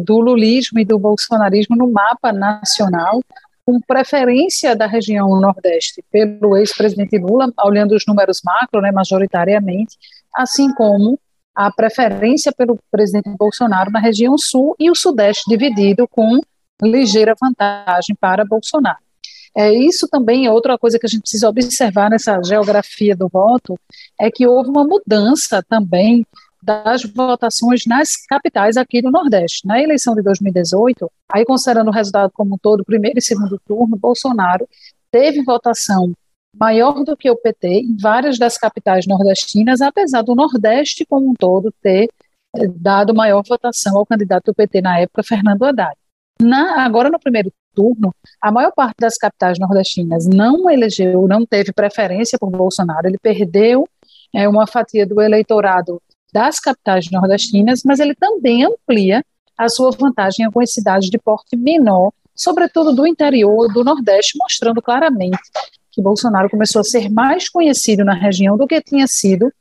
do lulismo e do bolsonarismo no mapa nacional, com preferência da região Nordeste pelo ex-presidente Lula, olhando os números macro, né, majoritariamente, assim como a preferência pelo presidente Bolsonaro na região Sul e o Sudeste dividido com ligeira vantagem para Bolsonaro. É, isso também é outra coisa que a gente precisa observar nessa geografia do voto, é que houve uma mudança também das votações nas capitais aqui do Nordeste. Na eleição de 2018, aí considerando o resultado como um todo, primeiro e segundo turno, Bolsonaro teve votação maior do que o PT em várias das capitais nordestinas, apesar do Nordeste como um todo ter eh, dado maior votação ao candidato do PT na época, Fernando Haddad. Na, agora, no primeiro turno, a maior parte das capitais nordestinas não elegeu, não teve preferência por Bolsonaro, ele perdeu é, uma fatia do eleitorado das capitais nordestinas, mas ele também amplia a sua vantagem em algumas cidades de porte menor, sobretudo do interior do Nordeste, mostrando claramente que Bolsonaro começou a ser mais conhecido na região do que tinha sido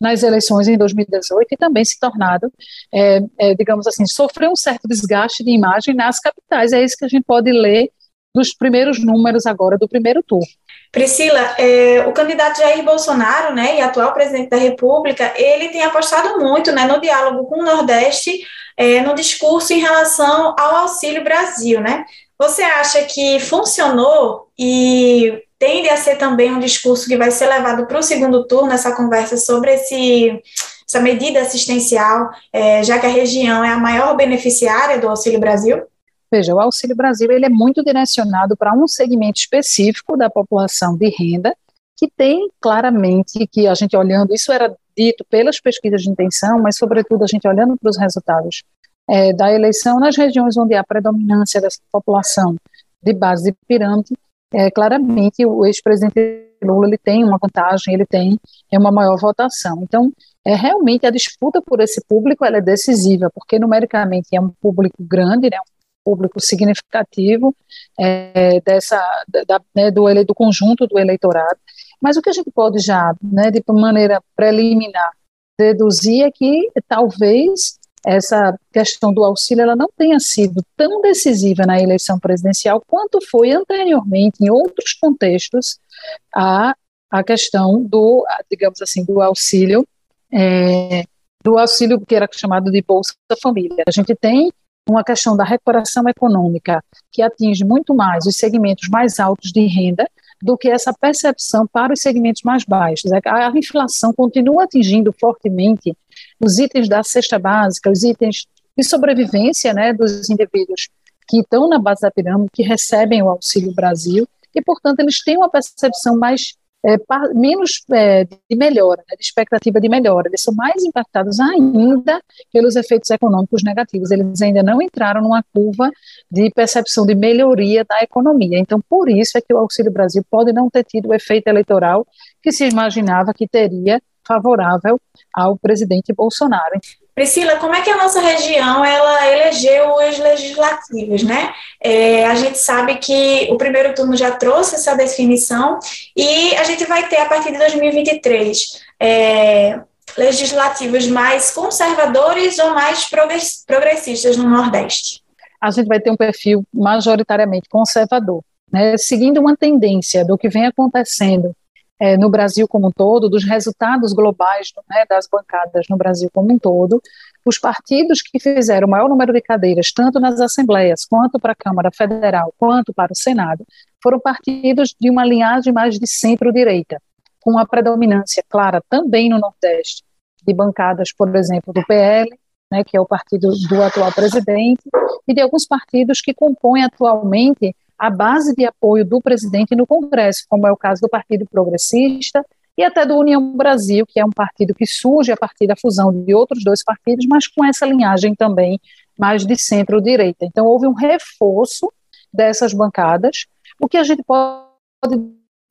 nas eleições em 2018 e também se tornado, é, é, digamos assim, sofreu um certo desgaste de imagem nas capitais. É isso que a gente pode ler dos primeiros números agora do primeiro turno. Priscila, é, o candidato Jair Bolsonaro, né, e atual presidente da República, ele tem apostado muito, né, no diálogo com o Nordeste, é, no discurso em relação ao Auxílio Brasil, né? Você acha que funcionou e tende a ser também um discurso que vai ser levado para o segundo turno, essa conversa sobre esse, essa medida assistencial, é, já que a região é a maior beneficiária do Auxílio Brasil? Veja, o Auxílio Brasil ele é muito direcionado para um segmento específico da população de renda, que tem claramente, que a gente olhando, isso era dito pelas pesquisas de intenção, mas sobretudo a gente olhando para os resultados é, da eleição nas regiões onde há predominância dessa população de base de pirâmide, é, claramente o ex-presidente Lula ele tem uma vantagem, ele tem é uma maior votação. Então, é realmente a disputa por esse público ela é decisiva, porque numericamente é um público grande, né, um público significativo é, dessa da, né, do, do conjunto do eleitorado. Mas o que a gente pode já, né, de maneira preliminar, deduzir é que talvez essa questão do auxílio ela não tenha sido tão decisiva na eleição presidencial quanto foi anteriormente em outros contextos a, a questão do, digamos assim, do auxílio, é, do auxílio que era chamado de Bolsa Família. A gente tem uma questão da recuperação econômica que atinge muito mais os segmentos mais altos de renda do que essa percepção para os segmentos mais baixos. A inflação continua atingindo fortemente os itens da cesta básica, os itens de sobrevivência né, dos indivíduos que estão na base da pirâmide, que recebem o Auxílio Brasil, e, portanto, eles têm uma percepção mais é, menos é, de melhora, né, de expectativa de melhora. Eles são mais impactados ainda pelos efeitos econômicos negativos. Eles ainda não entraram numa curva de percepção de melhoria da economia. Então, por isso é que o Auxílio Brasil pode não ter tido o efeito eleitoral que se imaginava que teria favorável ao presidente Bolsonaro. Priscila, como é que a nossa região ela elegeu os legislativos, né? É, a gente sabe que o primeiro turno já trouxe essa definição e a gente vai ter a partir de 2023 é, legislativos mais conservadores ou mais progressistas no Nordeste. A gente vai ter um perfil majoritariamente conservador, né? Seguindo uma tendência do que vem acontecendo é, no Brasil como um todo, dos resultados globais né, das bancadas no Brasil como um todo, os partidos que fizeram o maior número de cadeiras, tanto nas assembleias, quanto para a Câmara Federal, quanto para o Senado, foram partidos de uma linhagem mais de centro-direita, com uma predominância clara também no Nordeste, de bancadas, por exemplo, do PL, né, que é o partido do atual presidente, e de alguns partidos que compõem atualmente a base de apoio do presidente no Congresso, como é o caso do Partido Progressista e até do União Brasil, que é um partido que surge a partir da fusão de outros dois partidos, mas com essa linhagem também mais de centro-direita. Então, houve um reforço dessas bancadas. O que a gente pode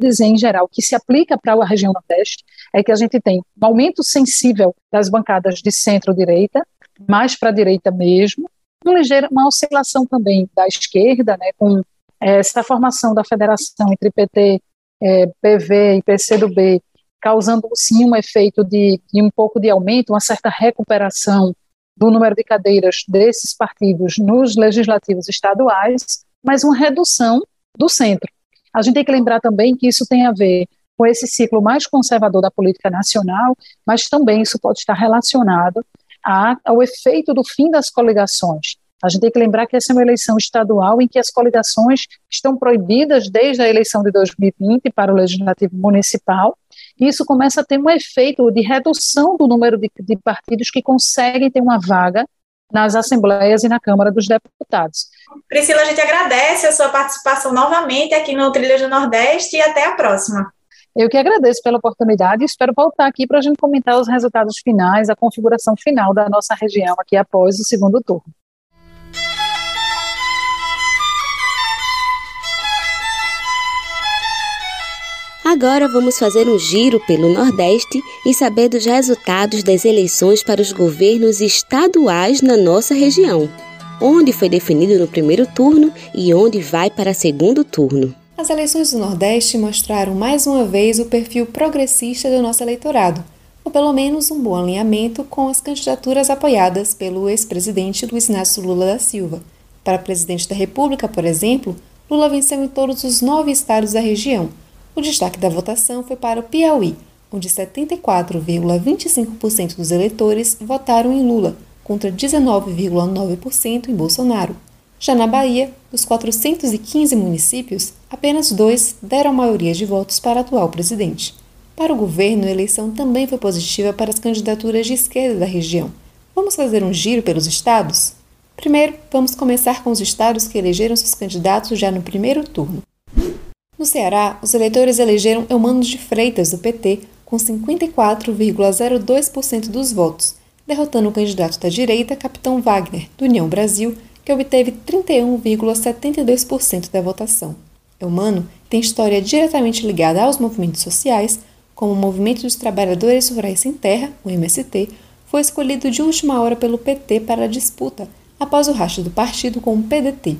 dizer em geral, que se aplica para a região Nordeste, é que a gente tem um aumento sensível das bancadas de centro-direita, mais para a direita mesmo, uma ligeira, uma oscilação também da esquerda, né, com essa formação da federação entre PT, é, PV e PCdoB, causando sim um efeito de, de um pouco de aumento, uma certa recuperação do número de cadeiras desses partidos nos legislativos estaduais, mas uma redução do centro. A gente tem que lembrar também que isso tem a ver com esse ciclo mais conservador da política nacional, mas também isso pode estar relacionado a, ao efeito do fim das coligações. A gente tem que lembrar que essa é uma eleição estadual em que as coligações estão proibidas desde a eleição de 2020 para o legislativo municipal isso começa a ter um efeito de redução do número de, de partidos que conseguem ter uma vaga nas assembleias e na Câmara dos Deputados. Priscila, a gente agradece a sua participação novamente aqui no Trilha do Nordeste e até a próxima. Eu que agradeço pela oportunidade e espero voltar aqui para a gente comentar os resultados finais, a configuração final da nossa região aqui após o segundo turno. Agora vamos fazer um giro pelo Nordeste e saber dos resultados das eleições para os governos estaduais na nossa região. Onde foi definido no primeiro turno e onde vai para segundo turno. As eleições do Nordeste mostraram mais uma vez o perfil progressista do nosso eleitorado, ou pelo menos um bom alinhamento com as candidaturas apoiadas pelo ex-presidente Luiz Inácio Lula da Silva. Para presidente da República, por exemplo, Lula venceu em todos os nove estados da região o destaque da votação foi para o Piauí, onde 74,25% dos eleitores votaram em Lula, contra 19,9% em Bolsonaro. Já na Bahia, dos 415 municípios, apenas dois deram a maioria de votos para o atual presidente. Para o governo, a eleição também foi positiva para as candidaturas de esquerda da região. Vamos fazer um giro pelos estados? Primeiro, vamos começar com os estados que elegeram seus candidatos já no primeiro turno. No Ceará, os eleitores elegeram Eumano de Freitas, do PT, com 54,02% dos votos, derrotando o candidato da direita, Capitão Wagner, do União Brasil, que obteve 31,72% da votação. Eumano tem história diretamente ligada aos movimentos sociais, como o Movimento dos Trabalhadores Rurais Sem Terra, o MST, foi escolhido de última hora pelo PT para a disputa, após o racha do partido com o PDT.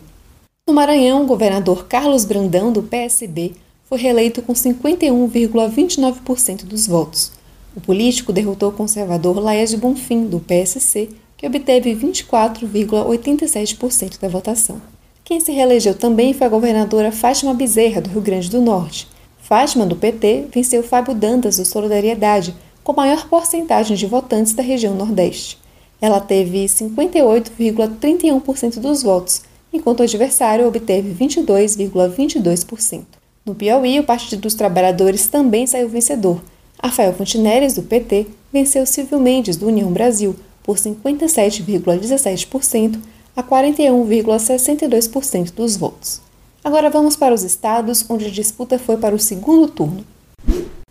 No Maranhão, o governador Carlos Brandão, do PSB, foi reeleito com 51,29% dos votos. O político derrotou o conservador Laércio Bonfim, do PSC, que obteve 24,87% da votação. Quem se reelegeu também foi a governadora Fátima Bezerra, do Rio Grande do Norte. Fátima, do PT, venceu Fábio Dantas, do Solidariedade, com maior porcentagem de votantes da região Nordeste. Ela teve 58,31% dos votos enquanto o adversário obteve 22,22%. No Piauí, o Partido dos Trabalhadores também saiu vencedor. Rafael Fontinelles, do PT, venceu Silvio Mendes, do União Brasil, por 57,17% a 41,62% dos votos. Agora vamos para os estados onde a disputa foi para o segundo turno.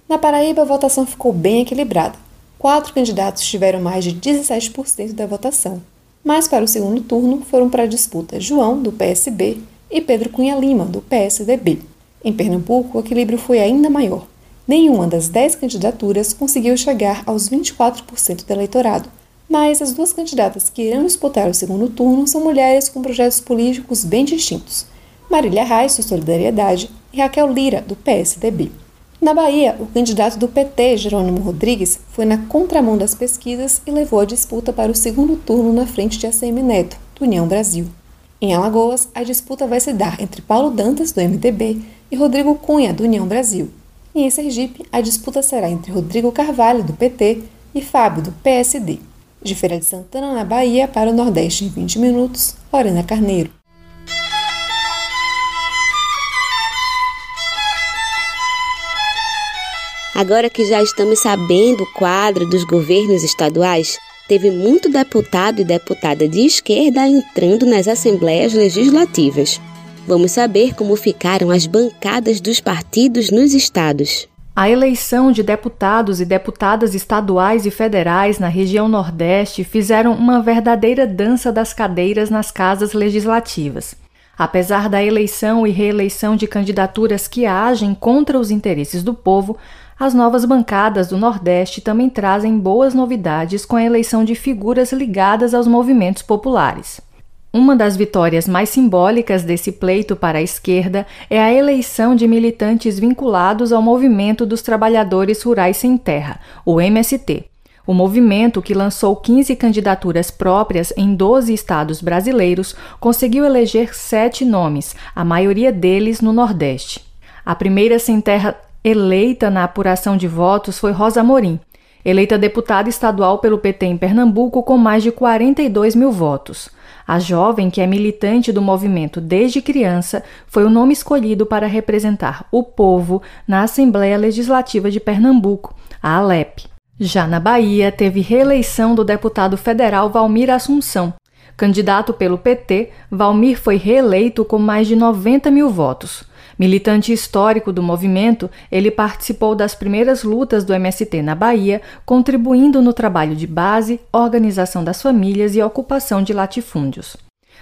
Na Paraíba, a votação ficou bem equilibrada. Quatro candidatos tiveram mais de 17% da votação. Mas para o segundo turno foram para a disputa João, do PSB, e Pedro Cunha Lima, do PSDB. Em Pernambuco, o equilíbrio foi ainda maior. Nenhuma das dez candidaturas conseguiu chegar aos 24% do eleitorado, mas as duas candidatas que irão disputar o segundo turno são mulheres com projetos políticos bem distintos: Marília Reis, do Solidariedade, e Raquel Lira, do PSDB. Na Bahia, o candidato do PT, Jerônimo Rodrigues, foi na contramão das pesquisas e levou a disputa para o segundo turno na frente de ACM Neto, do União Brasil. Em Alagoas, a disputa vai se dar entre Paulo Dantas, do MDB, e Rodrigo Cunha, do União Brasil. E em Sergipe, a disputa será entre Rodrigo Carvalho, do PT, e Fábio, do PSD. De Feira de Santana, na Bahia, para o Nordeste em 20 minutos, Lorena Carneiro. Agora que já estamos sabendo o quadro dos governos estaduais, teve muito deputado e deputada de esquerda entrando nas assembleias legislativas. Vamos saber como ficaram as bancadas dos partidos nos estados. A eleição de deputados e deputadas estaduais e federais na região Nordeste fizeram uma verdadeira dança das cadeiras nas casas legislativas. Apesar da eleição e reeleição de candidaturas que agem contra os interesses do povo, as novas bancadas do Nordeste também trazem boas novidades com a eleição de figuras ligadas aos movimentos populares. Uma das vitórias mais simbólicas desse pleito para a esquerda é a eleição de militantes vinculados ao Movimento dos Trabalhadores Rurais Sem Terra, o MST. O movimento, que lançou 15 candidaturas próprias em 12 estados brasileiros, conseguiu eleger sete nomes, a maioria deles no Nordeste. A primeira sem terra eleita na apuração de votos foi Rosa Morim, eleita deputada estadual pelo PT em Pernambuco com mais de 42 mil votos. A jovem, que é militante do movimento desde criança, foi o nome escolhido para representar o povo na Assembleia Legislativa de Pernambuco, a ALEP. Já na Bahia, teve reeleição do deputado federal Valmir Assunção. Candidato pelo PT, Valmir foi reeleito com mais de 90 mil votos. Militante histórico do movimento, ele participou das primeiras lutas do MST na Bahia, contribuindo no trabalho de base, organização das famílias e ocupação de latifúndios.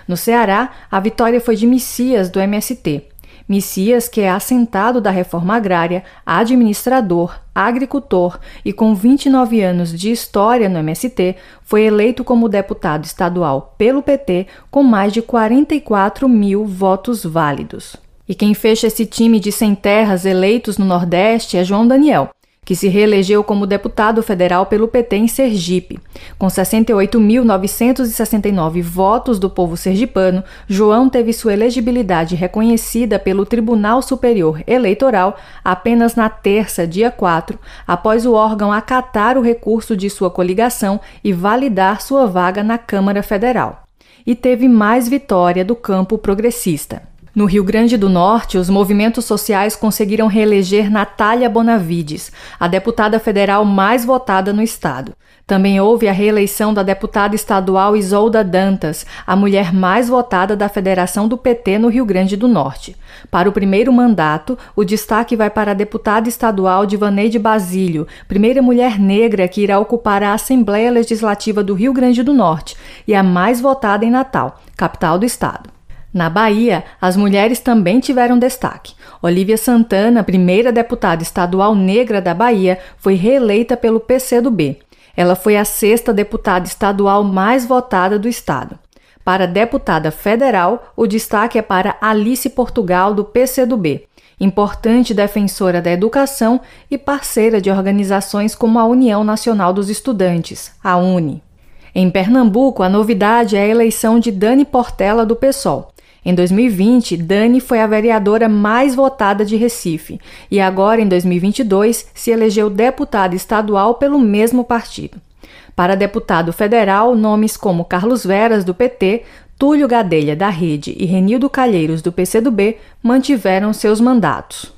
No Ceará, a vitória foi de Messias, do MST. Messias, que é assentado da reforma agrária, administrador, agricultor e com 29 anos de história no MST, foi eleito como deputado estadual pelo PT com mais de 44 mil votos válidos. E quem fecha esse time de sem terras eleitos no Nordeste é João Daniel, que se reelegeu como deputado federal pelo PT em Sergipe. Com 68.969 votos do povo sergipano, João teve sua elegibilidade reconhecida pelo Tribunal Superior Eleitoral apenas na terça, dia 4, após o órgão acatar o recurso de sua coligação e validar sua vaga na Câmara Federal. E teve mais vitória do campo progressista. No Rio Grande do Norte, os movimentos sociais conseguiram reeleger Natália Bonavides, a deputada federal mais votada no estado. Também houve a reeleição da deputada estadual Isolda Dantas, a mulher mais votada da federação do PT no Rio Grande do Norte. Para o primeiro mandato, o destaque vai para a deputada estadual Divaneide Basílio, primeira mulher negra que irá ocupar a Assembleia Legislativa do Rio Grande do Norte e a mais votada em Natal, capital do estado. Na Bahia, as mulheres também tiveram destaque. Olivia Santana, primeira deputada estadual negra da Bahia, foi reeleita pelo PCdoB. Ela foi a sexta deputada estadual mais votada do estado. Para deputada federal, o destaque é para Alice Portugal, do PCdoB, importante defensora da educação e parceira de organizações como a União Nacional dos Estudantes, a UNE. Em Pernambuco, a novidade é a eleição de Dani Portela, do PSOL. Em 2020, Dani foi a vereadora mais votada de Recife e agora, em 2022, se elegeu deputada estadual pelo mesmo partido. Para deputado federal, nomes como Carlos Veras, do PT, Túlio Gadelha, da Rede e Renildo Calheiros, do PCdoB, mantiveram seus mandatos.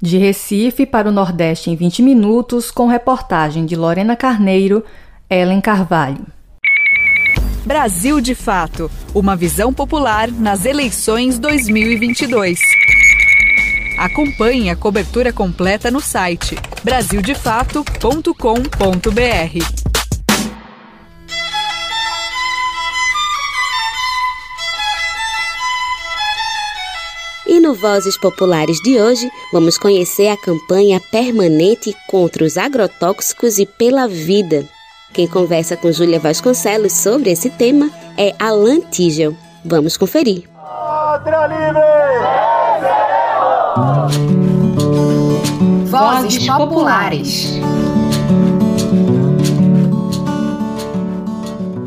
De Recife para o Nordeste em 20 minutos, com reportagem de Lorena Carneiro, Ellen Carvalho. Brasil de Fato Uma visão popular nas eleições 2022. Acompanhe a cobertura completa no site brasildefato.com.br. E no Vozes Populares de hoje, vamos conhecer a campanha permanente contra os agrotóxicos e pela vida, quem conversa com Júlia Vasconcelos sobre esse tema é Alan Tigel. Vamos conferir. Vozes Populares.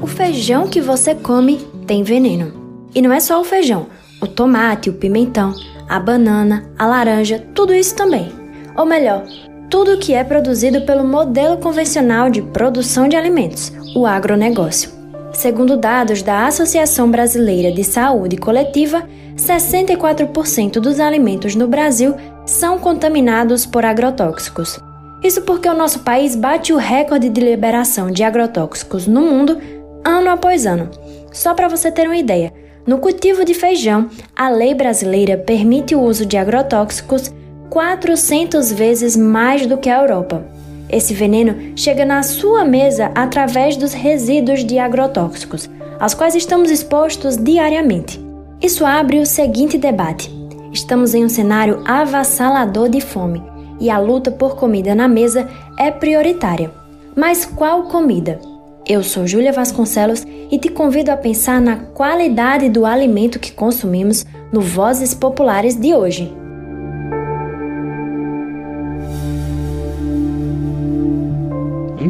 O feijão que você come tem veneno. E não é só o feijão, o tomate, o pimentão, a banana, a laranja, tudo isso também. Ou melhor, tudo que é produzido pelo modelo convencional de produção de alimentos, o agronegócio. Segundo dados da Associação Brasileira de Saúde Coletiva, 64% dos alimentos no Brasil são contaminados por agrotóxicos. Isso porque o nosso país bate o recorde de liberação de agrotóxicos no mundo ano após ano. Só para você ter uma ideia, no cultivo de feijão, a lei brasileira permite o uso de agrotóxicos 400 vezes mais do que a Europa. Esse veneno chega na sua mesa através dos resíduos de agrotóxicos, aos quais estamos expostos diariamente. Isso abre o seguinte debate: estamos em um cenário avassalador de fome e a luta por comida na mesa é prioritária. Mas qual comida? Eu sou Júlia Vasconcelos e te convido a pensar na qualidade do alimento que consumimos no Vozes Populares de hoje.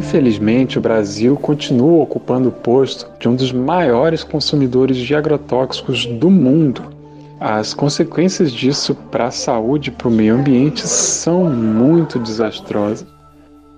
Infelizmente, o Brasil continua ocupando o posto de um dos maiores consumidores de agrotóxicos do mundo. As consequências disso para a saúde e para o meio ambiente são muito desastrosas.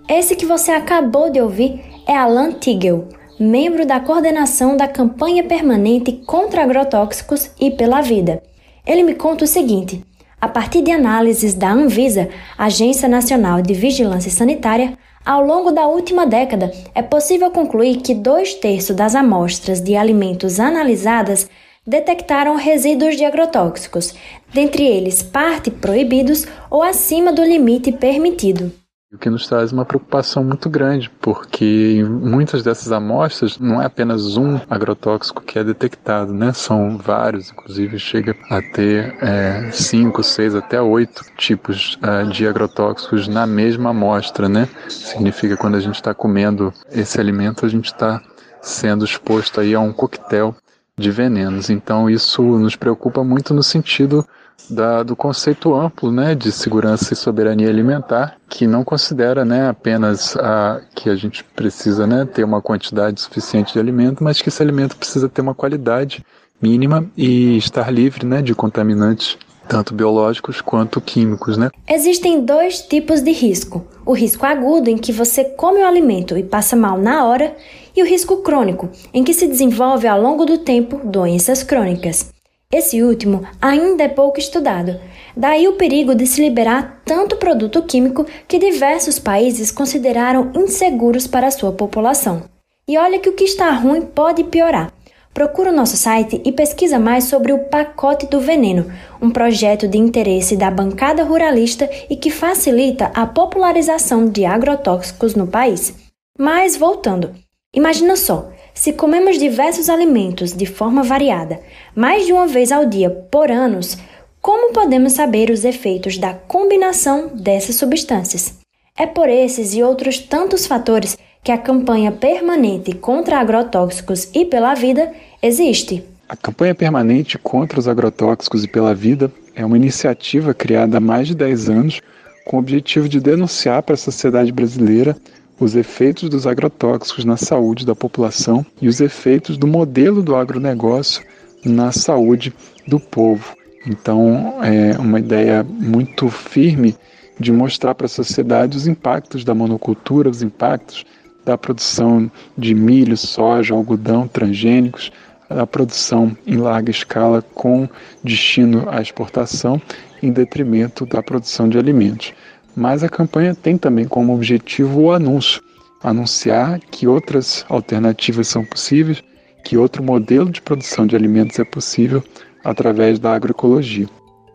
Esse que você acabou de ouvir é Alan Tigel, membro da coordenação da campanha permanente contra agrotóxicos e pela vida. Ele me conta o seguinte: a partir de análises da Anvisa, Agência Nacional de Vigilância Sanitária, ao longo da última década, é possível concluir que dois terços das amostras de alimentos analisadas detectaram resíduos de agrotóxicos, dentre eles parte proibidos ou acima do limite permitido. O que nos traz uma preocupação muito grande, porque em muitas dessas amostras não é apenas um agrotóxico que é detectado, né? São vários, inclusive chega a ter é, cinco, seis, até oito tipos é, de agrotóxicos na mesma amostra, né? Significa quando a gente está comendo esse alimento, a gente está sendo exposto aí a um coquetel de venenos. Então isso nos preocupa muito no sentido da, do conceito amplo né, de segurança e soberania alimentar, que não considera né, apenas a, que a gente precisa né, ter uma quantidade suficiente de alimento, mas que esse alimento precisa ter uma qualidade mínima e estar livre né, de contaminantes tanto biológicos quanto químicos, né? Existem dois tipos de risco: o risco agudo, em que você come o alimento e passa mal na hora, e o risco crônico, em que se desenvolve ao longo do tempo doenças crônicas. Esse último ainda é pouco estudado. Daí o perigo de se liberar tanto produto químico que diversos países consideraram inseguros para sua população. E olha que o que está ruim pode piorar. Procura o nosso site e pesquisa mais sobre o Pacote do Veneno, um projeto de interesse da bancada ruralista e que facilita a popularização de agrotóxicos no país. Mas voltando, imagina só, se comemos diversos alimentos de forma variada, mais de uma vez ao dia por anos, como podemos saber os efeitos da combinação dessas substâncias? É por esses e outros tantos fatores que a campanha permanente contra agrotóxicos e pela vida existe. A campanha permanente contra os agrotóxicos e pela vida é uma iniciativa criada há mais de 10 anos com o objetivo de denunciar para a sociedade brasileira os efeitos dos agrotóxicos na saúde da população e os efeitos do modelo do agronegócio na saúde do povo. Então, é uma ideia muito firme de mostrar para a sociedade os impactos da monocultura, os impactos da produção de milho, soja, algodão transgênicos, a produção em larga escala com destino à exportação, em detrimento da produção de alimentos. Mas a campanha tem também como objetivo o anúncio anunciar que outras alternativas são possíveis, que outro modelo de produção de alimentos é possível através da agroecologia.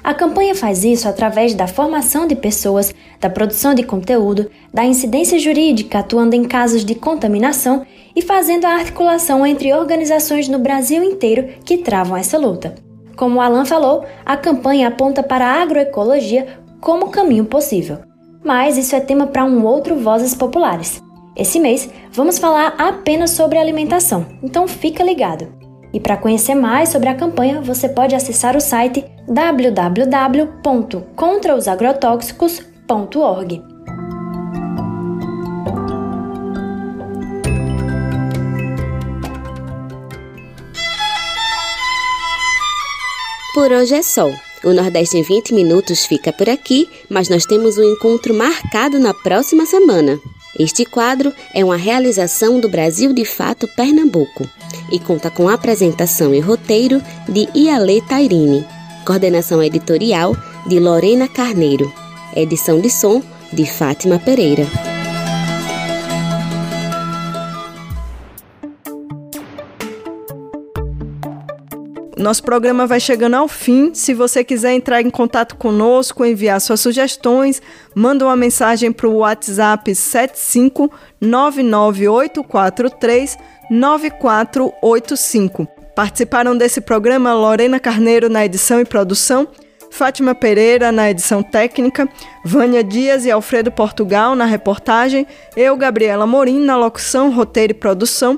A campanha faz isso através da formação de pessoas, da produção de conteúdo, da incidência jurídica atuando em casos de contaminação e fazendo a articulação entre organizações no Brasil inteiro que travam essa luta. Como o Alan falou, a campanha aponta para a agroecologia como caminho possível. Mas isso é tema para um outro Vozes Populares. Esse mês vamos falar apenas sobre alimentação, então fica ligado. E para conhecer mais sobre a campanha, você pode acessar o site www.contraosagrotóxicos.org. Por hoje é só. O Nordeste em 20 minutos fica por aqui, mas nós temos um encontro marcado na próxima semana. Este quadro é uma realização do Brasil de Fato Pernambuco e conta com apresentação e roteiro de Iale Tairine, coordenação editorial de Lorena Carneiro, edição de som de Fátima Pereira. Nosso programa vai chegando ao fim. Se você quiser entrar em contato conosco, enviar suas sugestões, manda uma mensagem para o WhatsApp 75998439485. Participaram desse programa Lorena Carneiro na edição e produção, Fátima Pereira na edição técnica, Vânia Dias e Alfredo Portugal na reportagem, eu, Gabriela Morim, na locução, roteiro e produção